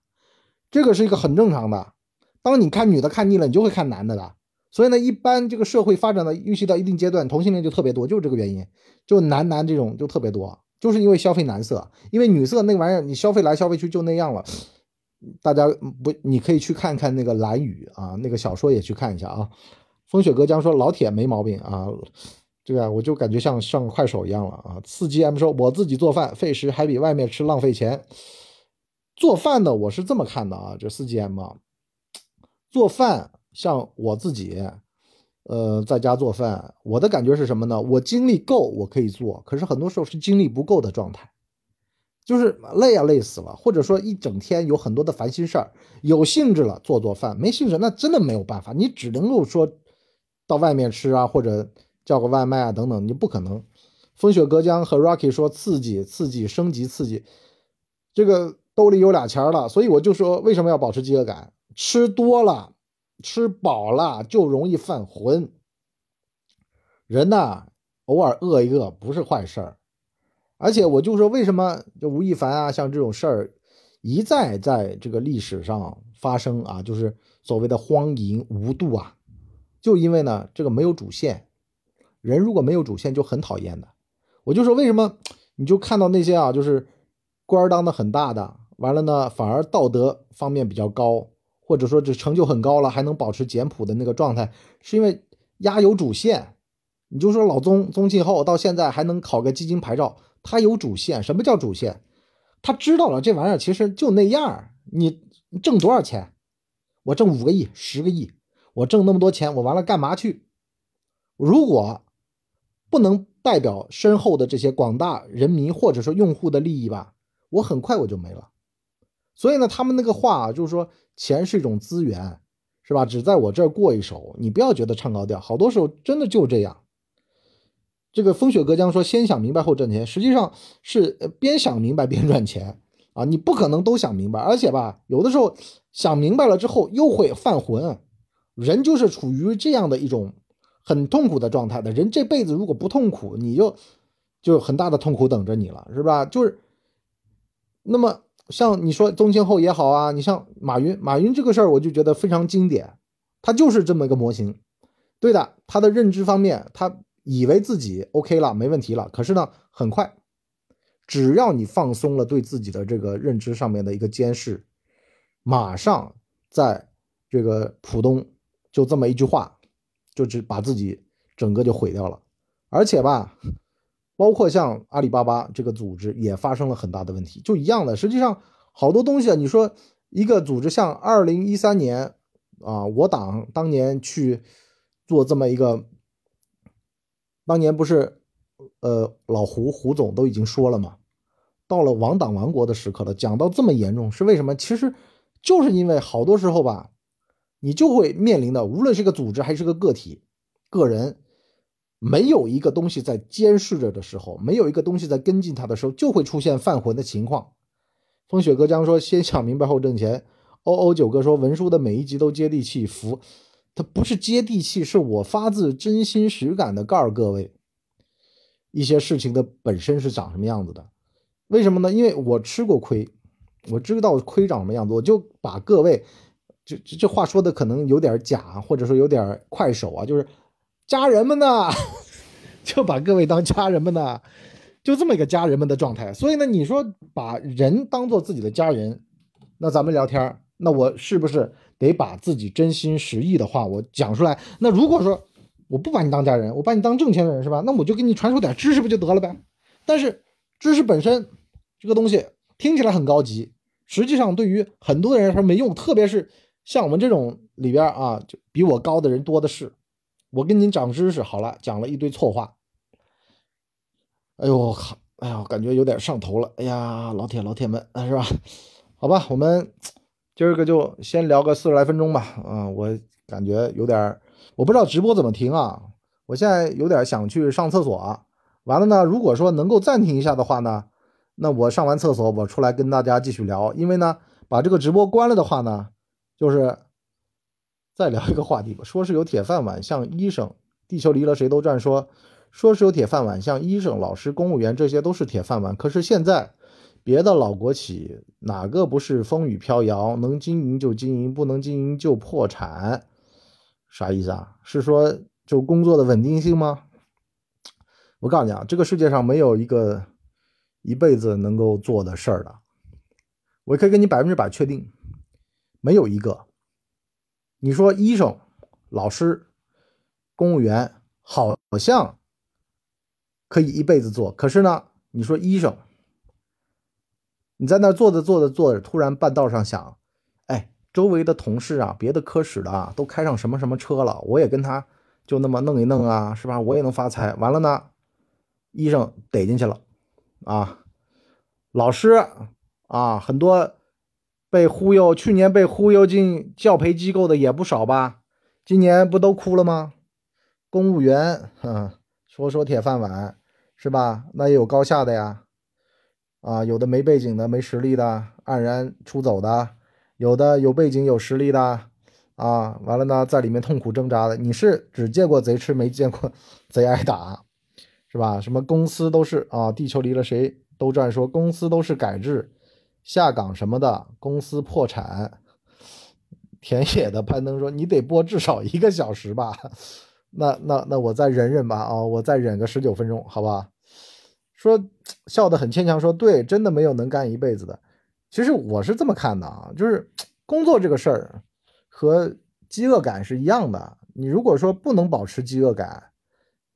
这个是一个很正常的。当你看女的看腻了，你就会看男的的。所以呢，一般这个社会发展的预期到一定阶段，同性恋就特别多，就是这个原因，就男男这种就特别多，就是因为消费男色，因为女色那玩意儿你消费来消费去就那样了。大家不，你可以去看看那个《蓝雨》啊，那个小说也去看一下啊。风雪歌江说老铁没毛病啊，这个我就感觉像上快手一样了啊。四 G M 说我自己做饭费时还比外面吃浪费钱。做饭呢，我是这么看的啊，这四 G M 啊，做饭像我自己，呃，在家做饭，我的感觉是什么呢？我精力够，我可以做，可是很多时候是精力不够的状态。就是累啊，累死了，或者说一整天有很多的烦心事儿，有兴致了做做饭，没兴致那真的没有办法，你只能够说到外面吃啊，或者叫个外卖啊等等，你不可能。风雪隔江和 Rocky 说刺激刺激升级刺激，这个兜里有俩钱了，所以我就说为什么要保持饥饿感？吃多了，吃饱了就容易犯浑。人呐，偶尔饿一饿不是坏事儿。而且我就说，为什么就吴亦凡啊，像这种事儿一再在这个历史上发生啊，就是所谓的荒淫无度啊，就因为呢，这个没有主线，人如果没有主线就很讨厌的。我就说为什么你就看到那些啊，就是官儿当的很大的，完了呢，反而道德方面比较高，或者说这成就很高了，还能保持简朴的那个状态，是因为压有主线。你就说老宗宗庆后到现在还能考个基金牌照。他有主线，什么叫主线？他知道了这玩意儿其实就那样你挣多少钱？我挣五个亿、十个亿，我挣那么多钱，我完了干嘛去？如果不能代表身后的这些广大人民或者说用户的利益吧，我很快我就没了。所以呢，他们那个话就是说，钱是一种资源，是吧？只在我这儿过一手，你不要觉得唱高调，好多时候真的就这样。这个风雪隔江说：“先想明白后挣钱，实际上是边想明白边赚钱啊！你不可能都想明白，而且吧，有的时候想明白了之后又会犯浑。人就是处于这样的一种很痛苦的状态的人，这辈子如果不痛苦，你就就很大的痛苦等着你了，是吧？就是那么像你说宗庆后也好啊，你像马云，马云这个事儿我就觉得非常经典，他就是这么一个模型。对的，他的认知方面，他。”以为自己 OK 了，没问题了。可是呢，很快，只要你放松了对自己的这个认知上面的一个监视，马上在这个浦东就这么一句话，就只把自己整个就毁掉了。而且吧，包括像阿里巴巴这个组织也发生了很大的问题，就一样的。实际上，好多东西啊，你说一个组织像二零一三年啊，我党当年去做这么一个。当年不是，呃，老胡胡总都已经说了嘛，到了亡党亡国的时刻了。讲到这么严重，是为什么？其实就是因为好多时候吧，你就会面临的，无论是个组织还是个个体、个人，没有一个东西在监视着的时候，没有一个东西在跟进他的时候，就会出现犯浑的情况。风雪哥将说：“先想明白后挣钱。”欧欧九哥说：“文书的每一集都接地气，服。”它不是接地气，是我发自真心实感的告诉各位，一些事情的本身是长什么样子的。为什么呢？因为我吃过亏，我知道亏长什么样子，我就把各位，这这这话说的可能有点假，或者说有点快手啊，就是家人们呢，就把各位当家人们呢，就这么一个家人们的状态。所以呢，你说把人当做自己的家人，那咱们聊天，那我是不是？得把自己真心实意的话我讲出来。那如果说我不把你当家人，我把你当挣钱的人，是吧？那我就给你传授点知识不就得了呗？但是知识本身这个东西听起来很高级，实际上对于很多人来说没用。特别是像我们这种里边啊，就比我高的人多的是。我跟您长知识好了，讲了一堆错话。哎呦我靠！哎呀，感觉有点上头了。哎呀，老铁老铁们，是吧？好吧，我们。今儿个就先聊个四十来分钟吧，啊，我感觉有点，我不知道直播怎么停啊，我现在有点想去上厕所，完了呢，如果说能够暂停一下的话呢，那我上完厕所我出来跟大家继续聊，因为呢，把这个直播关了的话呢，就是再聊一个话题吧，说是有铁饭碗，像医生，地球离了谁都转，说说是有铁饭碗，像医生、老师、公务员，这些都是铁饭碗。可是现在，别的老国企哪个不是风雨飘摇？能经营就经营，不能经营就破产，啥意思啊？是说就工作的稳定性吗？我告诉你啊，这个世界上没有一个一辈子能够做的事儿的，我可以跟你百分之百确定，没有一个。你说医生、老师、公务员好像可以一辈子做，可是呢，你说医生，你在那坐着坐着坐着，突然半道上想，哎，周围的同事啊，别的科室的啊，都开上什么什么车了，我也跟他就那么弄一弄啊，是吧？我也能发财。完了呢，医生逮进去了啊，老师啊，很多。被忽悠，去年被忽悠进教培机构的也不少吧？今年不都哭了吗？公务员，哼，说说铁饭碗是吧？那也有高下的呀，啊，有的没背景的、没实力的，黯然出走的；有的有背景、有实力的，啊，完了呢，在里面痛苦挣扎的。你是只见过贼吃，没见过 贼挨打，是吧？什么公司都是啊，地球离了谁都转，说公司都是改制。下岗什么的，公司破产。田野的攀登说：“你得播至少一个小时吧？那那那我再忍忍吧啊，我再忍个十九分钟，好吧？”说笑得很牵强，说：“对，真的没有能干一辈子的。其实我是这么看的啊，就是工作这个事儿和饥饿感是一样的。你如果说不能保持饥饿感，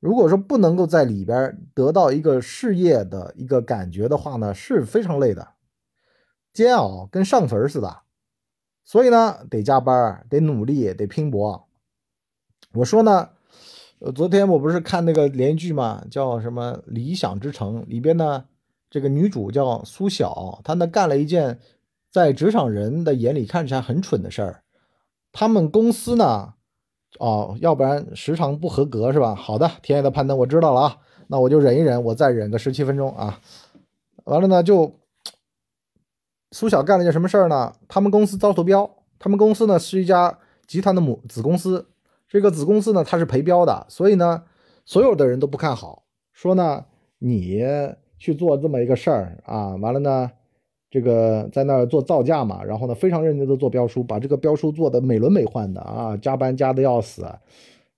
如果说不能够在里边得到一个事业的一个感觉的话呢，是非常累的。”煎熬跟上坟似的，所以呢，得加班，得努力，得拼搏。我说呢，呃，昨天我不是看那个连续剧嘛，叫什么《理想之城》里边呢，这个女主叫苏晓，她呢干了一件在职场人的眼里看起来很蠢的事儿。他们公司呢，哦，要不然时长不合格是吧？好的，田野的攀登我知道了啊，那我就忍一忍，我再忍个十七分钟啊。完了呢就。苏晓干了件什么事儿呢？他们公司遭投标，他们公司呢是一家集团的母子公司，这个子公司呢它是陪标的，所以呢所有的人都不看好，说呢你去做这么一个事儿啊，完了呢这个在那儿做造价嘛，然后呢非常认真的做标书，把这个标书做的美轮美奂的啊，加班加的要死，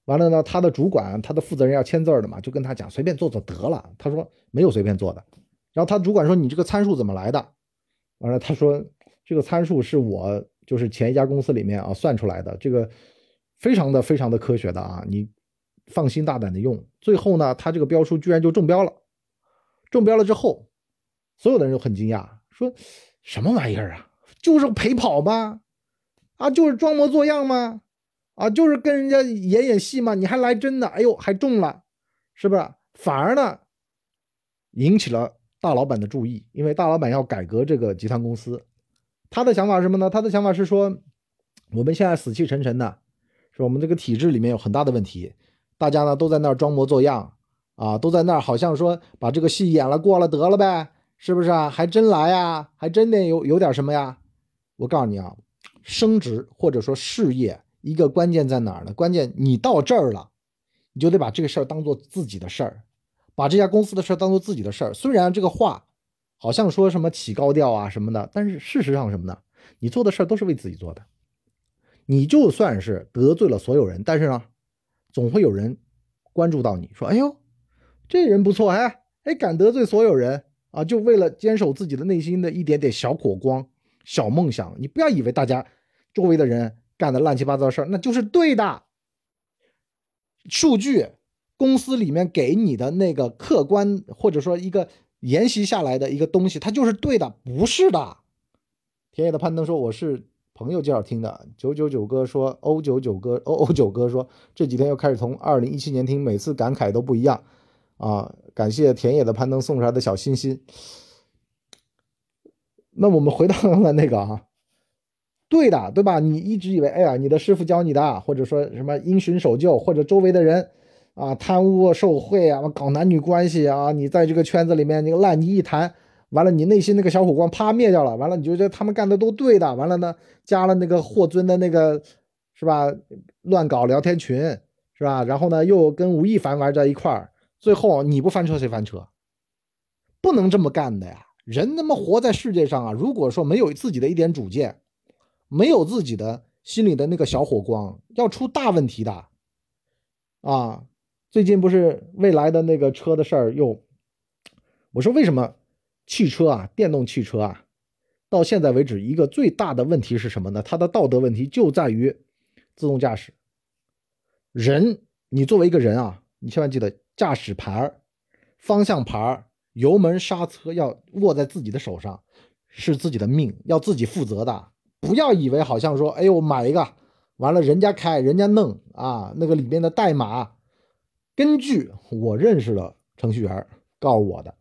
完了呢他的主管他的负责人要签字的嘛，就跟他讲随便做做得了，他说没有随便做的，然后他主管说你这个参数怎么来的？完了，他说这个参数是我就是前一家公司里面啊算出来的，这个非常的非常的科学的啊，你放心大胆的用。最后呢，他这个标书居然就中标了，中标了之后，所有的人都很惊讶，说什么玩意儿啊？就是陪跑吗？啊，就是装模作样吗？啊，就是跟人家演演戏吗？你还来真的？哎呦，还中了，是不是？反而呢，引起了。大老板的注意，因为大老板要改革这个集团公司，他的想法是什么呢？他的想法是说，我们现在死气沉沉的，说我们这个体制里面有很大的问题，大家呢都在那儿装模作样啊，都在那儿好像说把这个戏演了过了得了呗，是不是啊？还真来呀，还真得有有点什么呀？我告诉你啊，升职或者说事业一个关键在哪儿呢？关键你到这儿了，你就得把这个事儿当做自己的事儿。把这家公司的事当做自己的事儿，虽然这个话好像说什么起高调啊什么的，但是事实上什么呢？你做的事儿都是为自己做的。你就算是得罪了所有人，但是呢，总会有人关注到你，说：“哎呦，这人不错，哎哎，敢得罪所有人啊，就为了坚守自己的内心的一点点小火光、小梦想。”你不要以为大家周围的人干的乱七八糟事儿那就是对的，数据。公司里面给你的那个客观或者说一个沿袭下来的一个东西，它就是对的，不是的。田野的攀登说：“我是朋友介绍听的。”九九九哥说：“欧九九哥，欧欧九哥说这几天又开始从二零一七年听，每次感慨都不一样啊！感谢田野的攀登送出来的小心心。那我们回到刚才那个啊，对的，对吧？你一直以为，哎呀，你的师傅教你的，或者说什么因循守旧，或者周围的人。”啊，贪污受贿啊，搞男女关系啊，你在这个圈子里面，那个烂泥一潭，完了，你内心那个小火光啪灭掉了，完了，你就觉得他们干的都对的，完了呢，加了那个霍尊的那个，是吧？乱搞聊天群，是吧？然后呢，又跟吴亦凡玩在一块儿，最后你不翻车谁翻车？不能这么干的呀！人他妈活在世界上啊，如果说没有自己的一点主见，没有自己的心里的那个小火光，要出大问题的。啊，最近不是未来的那个车的事儿又，我说为什么汽车啊，电动汽车啊，到现在为止一个最大的问题是什么呢？它的道德问题就在于自动驾驶。人，你作为一个人啊，你千万记得驾驶牌、方向盘。油门刹车要握在自己的手上，是自己的命，要自己负责的。不要以为好像说，哎呦，买一个完了，人家开，人家弄啊，那个里面的代码，根据我认识的程序员告诉我的，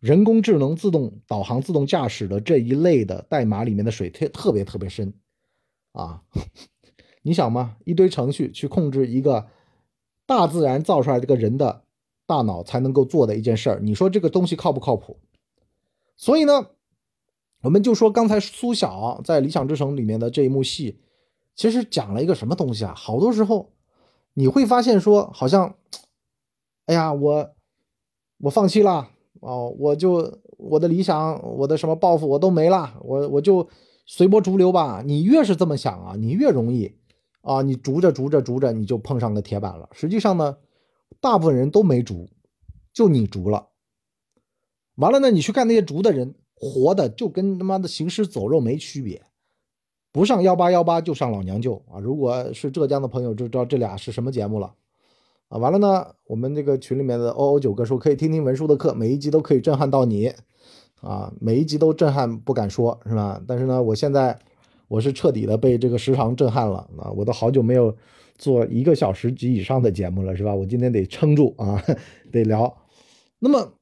人工智能自动导航、自动驾驶的这一类的代码里面的水特特别特别深啊！你想吗？一堆程序去控制一个大自然造出来这个人的。大脑才能够做的一件事儿，你说这个东西靠不靠谱？所以呢，我们就说刚才苏晓在《理想之城》里面的这一幕戏，其实讲了一个什么东西啊？好多时候你会发现说，好像，哎呀，我我放弃了哦，我就我的理想，我的什么抱负我都没了，我我就随波逐流吧。你越是这么想啊，你越容易啊，你逐着逐着逐着，你就碰上个铁板了。实际上呢。大部分人都没逐，就你逐了。完了呢，你去看那些逐的人，活的就跟他妈的行尸走肉没区别，不上幺八幺八就上老娘舅啊！如果是浙江的朋友就知道这俩是什么节目了啊！完了呢，我们这个群里面的欧欧九哥说可以听听文书的课，每一集都可以震撼到你啊！每一集都震撼不敢说是吧？但是呢，我现在我是彻底的被这个时长震撼了啊！我都好久没有。做一个小时及以上的节目了，是吧？我今天得撑住啊，得聊。那么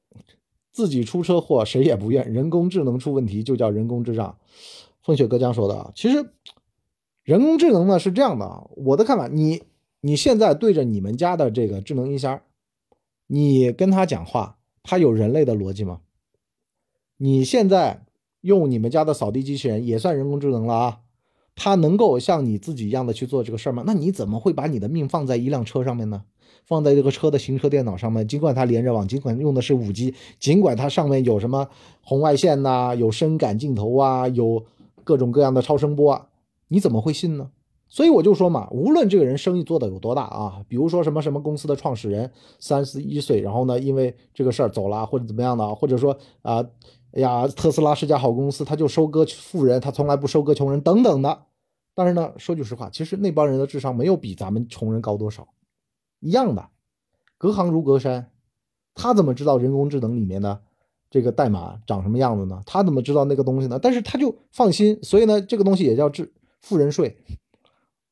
自己出车祸谁也不愿，人工智能出问题就叫人工智障。风雪哥这样说的。其实人工智能呢是这样的，我的看法，你你现在对着你们家的这个智能音箱，你跟他讲话，他有人类的逻辑吗？你现在用你们家的扫地机器人也算人工智能了啊。他能够像你自己一样的去做这个事儿吗？那你怎么会把你的命放在一辆车上面呢？放在这个车的行车电脑上面，尽管它连着网，尽管用的是五 G，尽管它上面有什么红外线呐，有深感镜头啊，有各种各样的超声波啊，你怎么会信呢？所以我就说嘛，无论这个人生意做的有多大啊，比如说什么什么公司的创始人三十一岁，然后呢因为这个事儿走了或者怎么样的，或者说啊。哎呀，特斯拉是家好公司，他就收割富人，他从来不收割穷人，等等的。但是呢，说句实话，其实那帮人的智商没有比咱们穷人高多少，一样的，隔行如隔山。他怎么知道人工智能里面的这个代码长什么样子呢？他怎么知道那个东西呢？但是他就放心，所以呢，这个东西也叫智富人税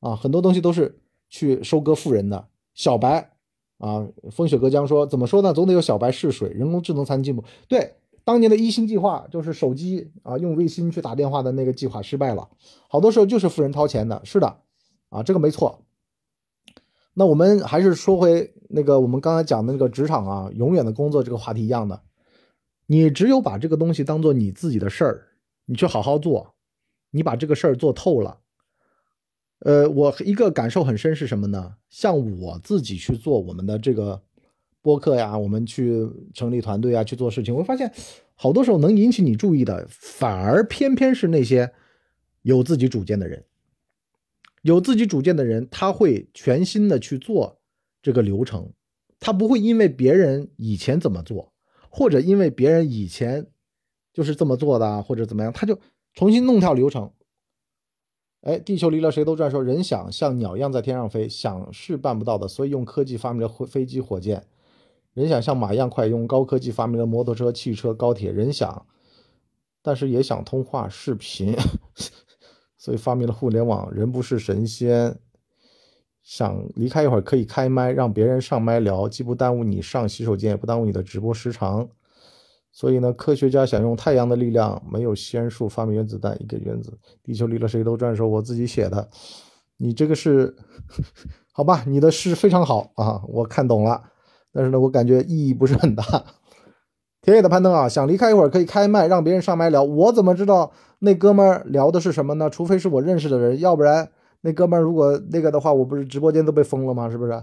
啊，很多东西都是去收割富人的。小白啊，风雪隔江说，怎么说呢？总得有小白试水，人工智能才能进步。对。当年的一星计划就是手机啊，用卫星去打电话的那个计划失败了，好多时候就是富人掏钱的，是的，啊，这个没错。那我们还是说回那个我们刚才讲的那个职场啊，永远的工作这个话题一样的，你只有把这个东西当做你自己的事儿，你去好好做，你把这个事儿做透了。呃，我一个感受很深是什么呢？像我自己去做我们的这个。播客呀，我们去成立团队啊，去做事情，我会发现，好多时候能引起你注意的，反而偏偏是那些有自己主见的人。有自己主见的人，他会全心的去做这个流程，他不会因为别人以前怎么做，或者因为别人以前就是这么做的，或者怎么样，他就重新弄套流程。哎，地球离了谁都转，说人想像鸟一样在天上飞，想是办不到的，所以用科技发明了飞机、火箭。人想像马一样快，用高科技发明了摩托车、汽车、高铁。人想，但是也想通话、视频，所以发明了互联网。人不是神仙，想离开一会儿可以开麦，让别人上麦聊，既不耽误你上洗手间，也不耽误你的直播时长。所以呢，科学家想用太阳的力量，没有仙术，发明原子弹，一个原子。地球离了谁都转，说我自己写的。你这个是 好吧？你的诗非常好啊，我看懂了。但是呢，我感觉意义不是很大。田野的攀登啊，想离开一会儿可以开麦，让别人上麦聊。我怎么知道那哥们儿聊的是什么呢？除非是我认识的人，要不然那哥们儿如果那个的话，我不是直播间都被封了吗？是不是？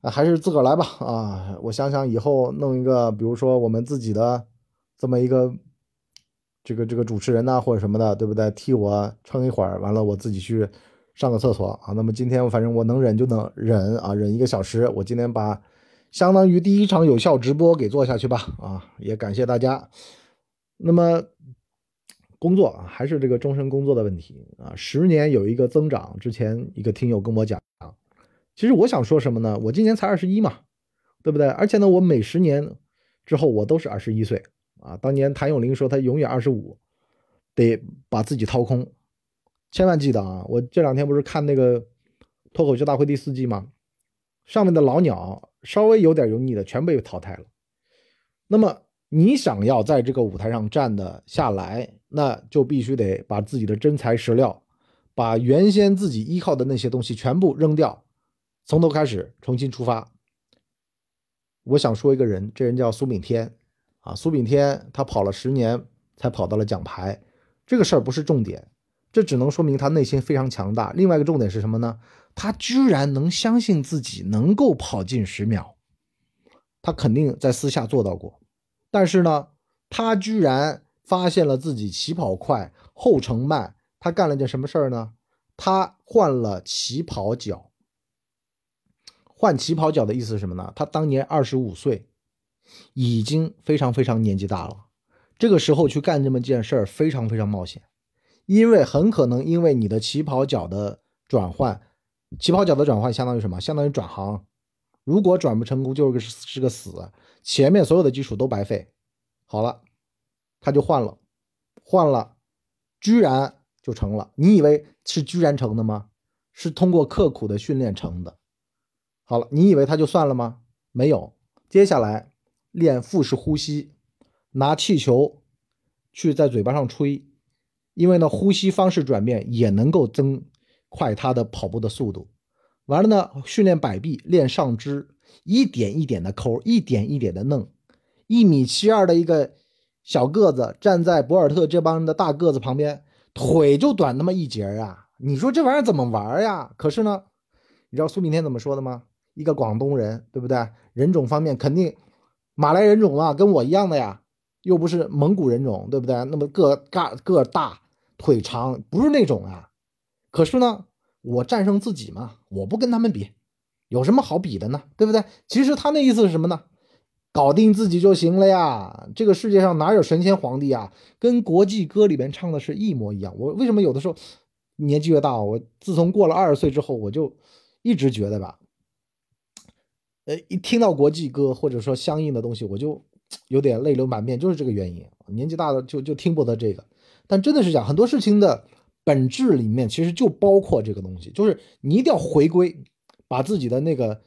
啊，还是自个儿来吧。啊，我想想以后弄一个，比如说我们自己的这么一个这个这个主持人呐，或者什么的，对不对？替我撑一会儿，完了我自己去上个厕所啊。那么今天反正我能忍就能忍啊，忍一个小时。我今天把相当于第一场有效直播给做下去吧。啊，也感谢大家。那么。工作啊，还是这个终身工作的问题啊。十年有一个增长，之前一个听友跟我讲，其实我想说什么呢？我今年才二十一嘛，对不对？而且呢，我每十年之后我都是二十一岁啊。当年谭咏麟说他永远二十五，得把自己掏空，千万记得啊！我这两天不是看那个脱口秀大会第四季吗？上面的老鸟稍微有点油腻的全被淘汰了。那么你想要在这个舞台上站得下来？那就必须得把自己的真材实料，把原先自己依靠的那些东西全部扔掉，从头开始重新出发。我想说一个人，这人叫苏炳添啊，苏炳添他跑了十年才跑到了奖牌，这个事儿不是重点，这只能说明他内心非常强大。另外一个重点是什么呢？他居然能相信自己能够跑进十秒，他肯定在私下做到过，但是呢，他居然。发现了自己起跑快，后程慢，他干了件什么事儿呢？他换了起跑脚。换起跑脚的意思是什么呢？他当年二十五岁，已经非常非常年纪大了。这个时候去干这么件事儿，非常非常冒险，因为很可能因为你的起跑脚的转换，起跑脚的转换相当于什么？相当于转行。如果转不成功，就是个是个死，前面所有的基础都白费。好了。他就换了，换了，居然就成了。你以为是居然成的吗？是通过刻苦的训练成的。好了，你以为他就算了吗？没有，接下来练腹式呼吸，拿气球去在嘴巴上吹，因为呢，呼吸方式转变也能够增快他的跑步的速度。完了呢，训练摆臂，练上肢，一点一点的抠，一点一点的弄，一米七二的一个。小个子站在博尔特这帮人的大个子旁边，腿就短那么一截啊！你说这玩意儿怎么玩呀？可是呢，你知道苏炳添怎么说的吗？一个广东人，对不对？人种方面肯定马来人种嘛，跟我一样的呀，又不是蒙古人种，对不对？那么个个个大腿长，不是那种啊。可是呢，我战胜自己嘛，我不跟他们比，有什么好比的呢？对不对？其实他那意思是什么呢？搞定自己就行了呀！这个世界上哪有神仙皇帝啊？跟国际歌里面唱的是一模一样。我为什么有的时候年纪越大，我自从过了二十岁之后，我就一直觉得吧，呃，一听到国际歌或者说相应的东西，我就有点泪流满面，就是这个原因。年纪大了就就听不得这个。但真的是讲很多事情的本质里面，其实就包括这个东西，就是你一定要回归，把自己的那个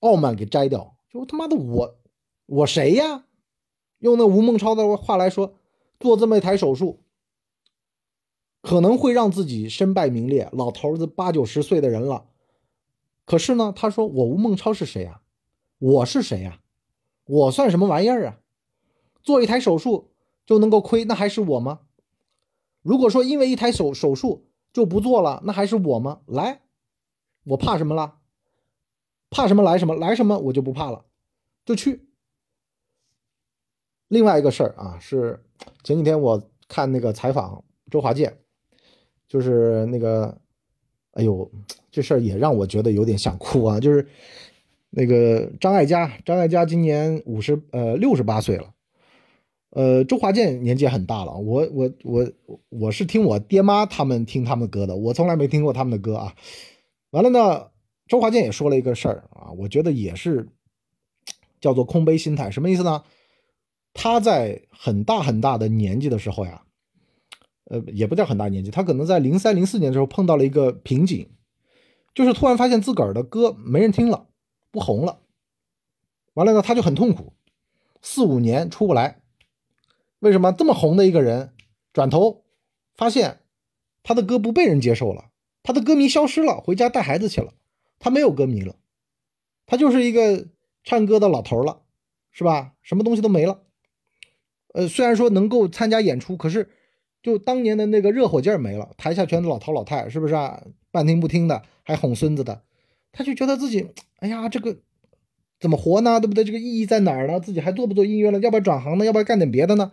傲慢给摘掉。就他妈的我，我谁呀？用那吴孟超的话来说，做这么一台手术，可能会让自己身败名裂。老头子八九十岁的人了，可是呢，他说我吴孟超是谁呀？我是谁呀？我算什么玩意儿啊？做一台手术就能够亏，那还是我吗？如果说因为一台手手术就不做了，那还是我吗？来，我怕什么了？怕什么来什么来什么，我就不怕了，就去。另外一个事儿啊，是前几天我看那个采访周华健，就是那个，哎呦，这事儿也让我觉得有点想哭啊。就是那个张艾嘉，张艾嘉今年五十呃六十八岁了，呃，周华健年纪也很大了。我我我我是听我爹妈他们听他们的歌的，我从来没听过他们的歌啊。完了呢。周华健也说了一个事儿啊，我觉得也是叫做空杯心态，什么意思呢？他在很大很大的年纪的时候呀，呃，也不叫很大年纪，他可能在零三零四年的时候碰到了一个瓶颈，就是突然发现自个儿的歌没人听了，不红了。完了呢，他就很痛苦，四五年出不来。为什么这么红的一个人，转头发现他的歌不被人接受了，他的歌迷消失了，回家带孩子去了。他没有歌迷了，他就是一个唱歌的老头了，是吧？什么东西都没了。呃，虽然说能够参加演出，可是就当年的那个热火劲儿没了，台下全是老头老太，是不是啊？半听不听的，还哄孙子的，他就觉得自己，哎呀，这个怎么活呢？对不对？这个意义在哪儿呢？自己还做不做音乐了？要不要转行呢？要不要干点别的呢？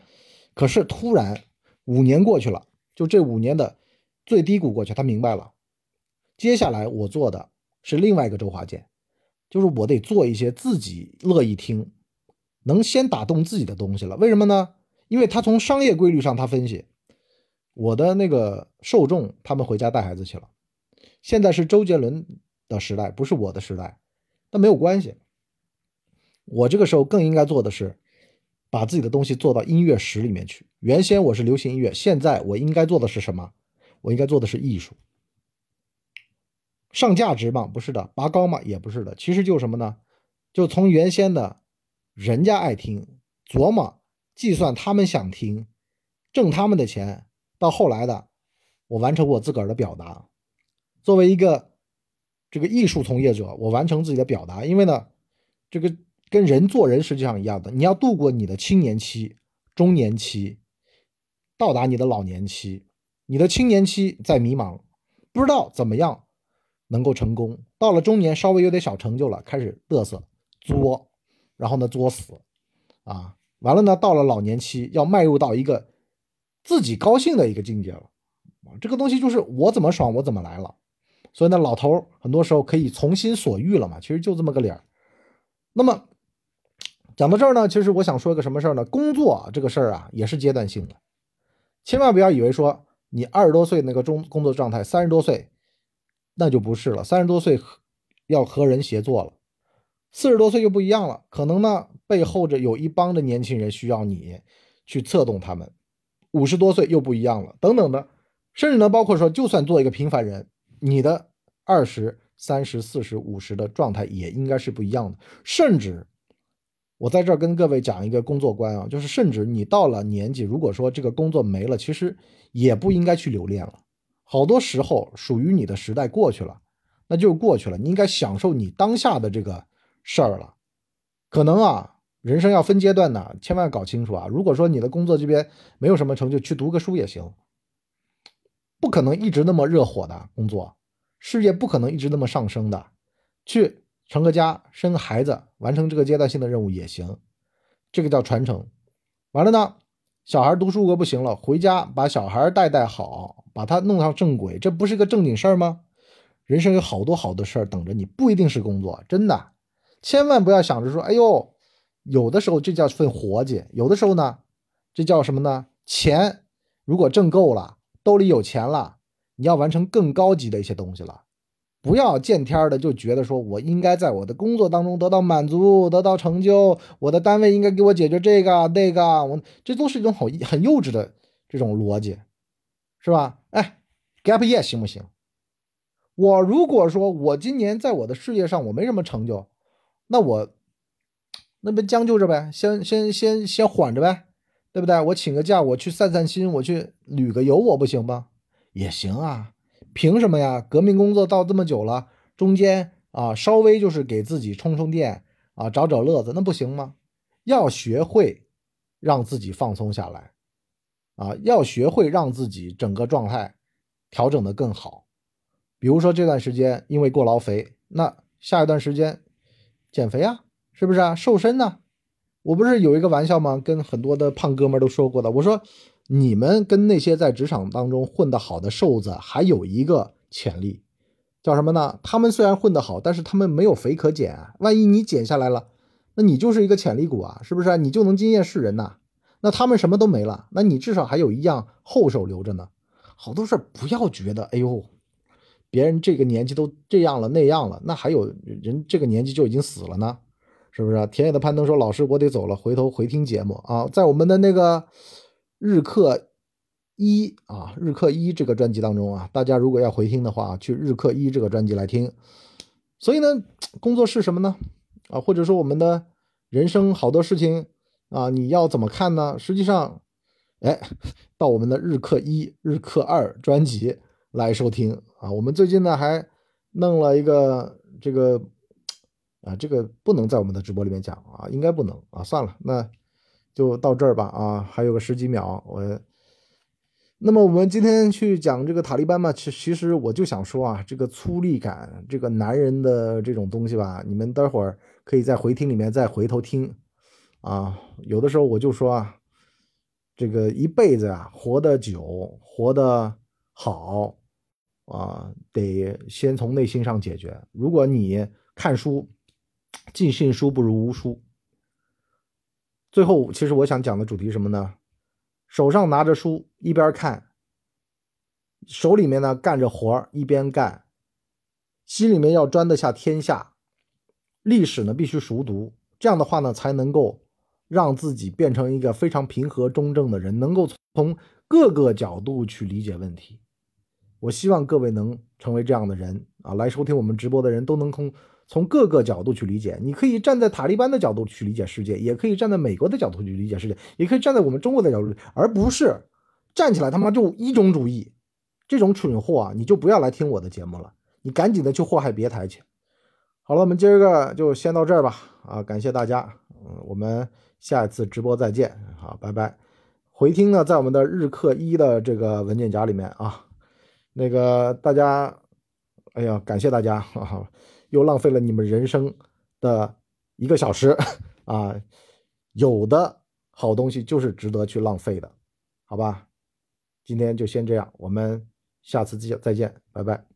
可是突然五年过去了，就这五年的最低谷过去，他明白了，接下来我做的是另外一个周华健，就是我得做一些自己乐意听，能先打动自己的东西了。为什么呢？因为他从商业规律上他分析。我的那个受众，他们回家带孩子去了。现在是周杰伦的时代，不是我的时代，那没有关系。我这个时候更应该做的是，把自己的东西做到音乐史里面去。原先我是流行音乐，现在我应该做的是什么？我应该做的是艺术，上价值嘛？不是的，拔高嘛？也不是的。其实就是什么呢？就从原先的人家爱听，琢磨计算他们想听，挣他们的钱。到后来的，我完成我自个儿的表达。作为一个这个艺术从业者，我完成自己的表达。因为呢，这个跟人做人实际上一样的，你要度过你的青年期、中年期，到达你的老年期。你的青年期在迷茫，不知道怎么样能够成功。到了中年，稍微有点小成就了，开始嘚瑟、作，然后呢作死，啊，完了呢，到了老年期，要迈入到一个。自己高兴的一个境界了，这个东西就是我怎么爽我怎么来了，所以呢，老头很多时候可以从心所欲了嘛，其实就这么个理儿。那么讲到这儿呢，其实我想说一个什么事儿呢？工作这个事儿啊，也是阶段性的，千万不要以为说你二十多岁那个中工作状态，三十多岁那就不是了，三十多岁要和人协作了，四十多岁就不一样了，可能呢背后着有一帮的年轻人需要你去策动他们。五十多岁又不一样了，等等的，甚至呢，包括说，就算做一个平凡人，你的二十三十、四十五十的状态也应该是不一样的。甚至，我在这儿跟各位讲一个工作观啊，就是甚至你到了年纪，如果说这个工作没了，其实也不应该去留恋了。好多时候，属于你的时代过去了，那就过去了。你应该享受你当下的这个事儿了。可能啊。人生要分阶段的，千万搞清楚啊！如果说你的工作这边没有什么成就，去读个书也行，不可能一直那么热火的工作，事业不可能一直那么上升的，去成个家、生个孩子，完成这个阶段性的任务也行，这个叫传承。完了呢，小孩读书如果不行了，回家把小孩带带好，把他弄上正轨，这不是个正经事儿吗？人生有好多好多事儿等着你，不一定是工作，真的，千万不要想着说，哎呦。有的时候这叫份活计，有的时候呢，这叫什么呢？钱如果挣够了，兜里有钱了，你要完成更高级的一些东西了。不要见天的就觉得说我应该在我的工作当中得到满足，得到成就，我的单位应该给我解决这个那个，我这都是一种好很幼稚的这种逻辑，是吧？哎，gap year 行不行？我如果说我今年在我的事业上我没什么成就，那我。那不将就着呗，先先先先缓着呗，对不对？我请个假，我去散散心，我去旅个游，我不行吗？也行啊，凭什么呀？革命工作到这么久了，中间啊，稍微就是给自己充充电啊，找找乐子，那不行吗？要学会让自己放松下来啊，要学会让自己整个状态调整的更好。比如说这段时间因为过劳肥，那下一段时间减肥啊。是不是啊？瘦身呢？我不是有一个玩笑吗？跟很多的胖哥们都说过的。我说，你们跟那些在职场当中混得好的瘦子还有一个潜力，叫什么呢？他们虽然混得好，但是他们没有肥可减。万一你减下来了，那你就是一个潜力股啊，是不是？你就能惊艳世人呐。那他们什么都没了，那你至少还有一样后手留着呢。好多事儿不要觉得，哎呦，别人这个年纪都这样了那样了，那还有人这个年纪就已经死了呢。是不是啊？田野的攀登说：“老师，我得走了，回头回听节目啊。”在我们的那个日课一啊，日课一这个专辑当中啊，大家如果要回听的话，去日课一这个专辑来听。所以呢，工作是什么呢？啊，或者说我们的人生好多事情啊，你要怎么看呢？实际上，哎，到我们的日课一、日课二专辑来收听啊。我们最近呢还弄了一个这个。啊，这个不能在我们的直播里面讲啊，应该不能啊，算了，那就到这儿吧啊，还有个十几秒，我那么我们今天去讲这个塔利班嘛，其其实我就想说啊，这个粗粝感，这个男人的这种东西吧，你们待会儿可以在回听里面再回头听啊。有的时候我就说啊，这个一辈子啊，活得久，活得好啊，得先从内心上解决。如果你看书，尽信书不如无书。最后，其实我想讲的主题是什么呢？手上拿着书，一边看，手里面呢干着活一边干，心里面要装得下天下。历史呢必须熟读，这样的话呢才能够让自己变成一个非常平和中正的人，能够从各个角度去理解问题。我希望各位能成为这样的人啊！来收听我们直播的人都能从。从各个角度去理解，你可以站在塔利班的角度去理解世界，也可以站在美国的角度去理解世界，也可以站在我们中国的角度，而不是站起来他妈就一种主义，这种蠢货啊，你就不要来听我的节目了，你赶紧的去祸害别台去。好了，我们今儿个就先到这儿吧，啊，感谢大家，嗯，我们下一次直播再见，好，拜拜。回听呢，在我们的日课一的这个文件夹里面啊，那个大家，哎呀，感谢大家，哈哈。又浪费了你们人生的一个小时 啊！有的好东西就是值得去浪费的，好吧？今天就先这样，我们下次再再见，拜拜。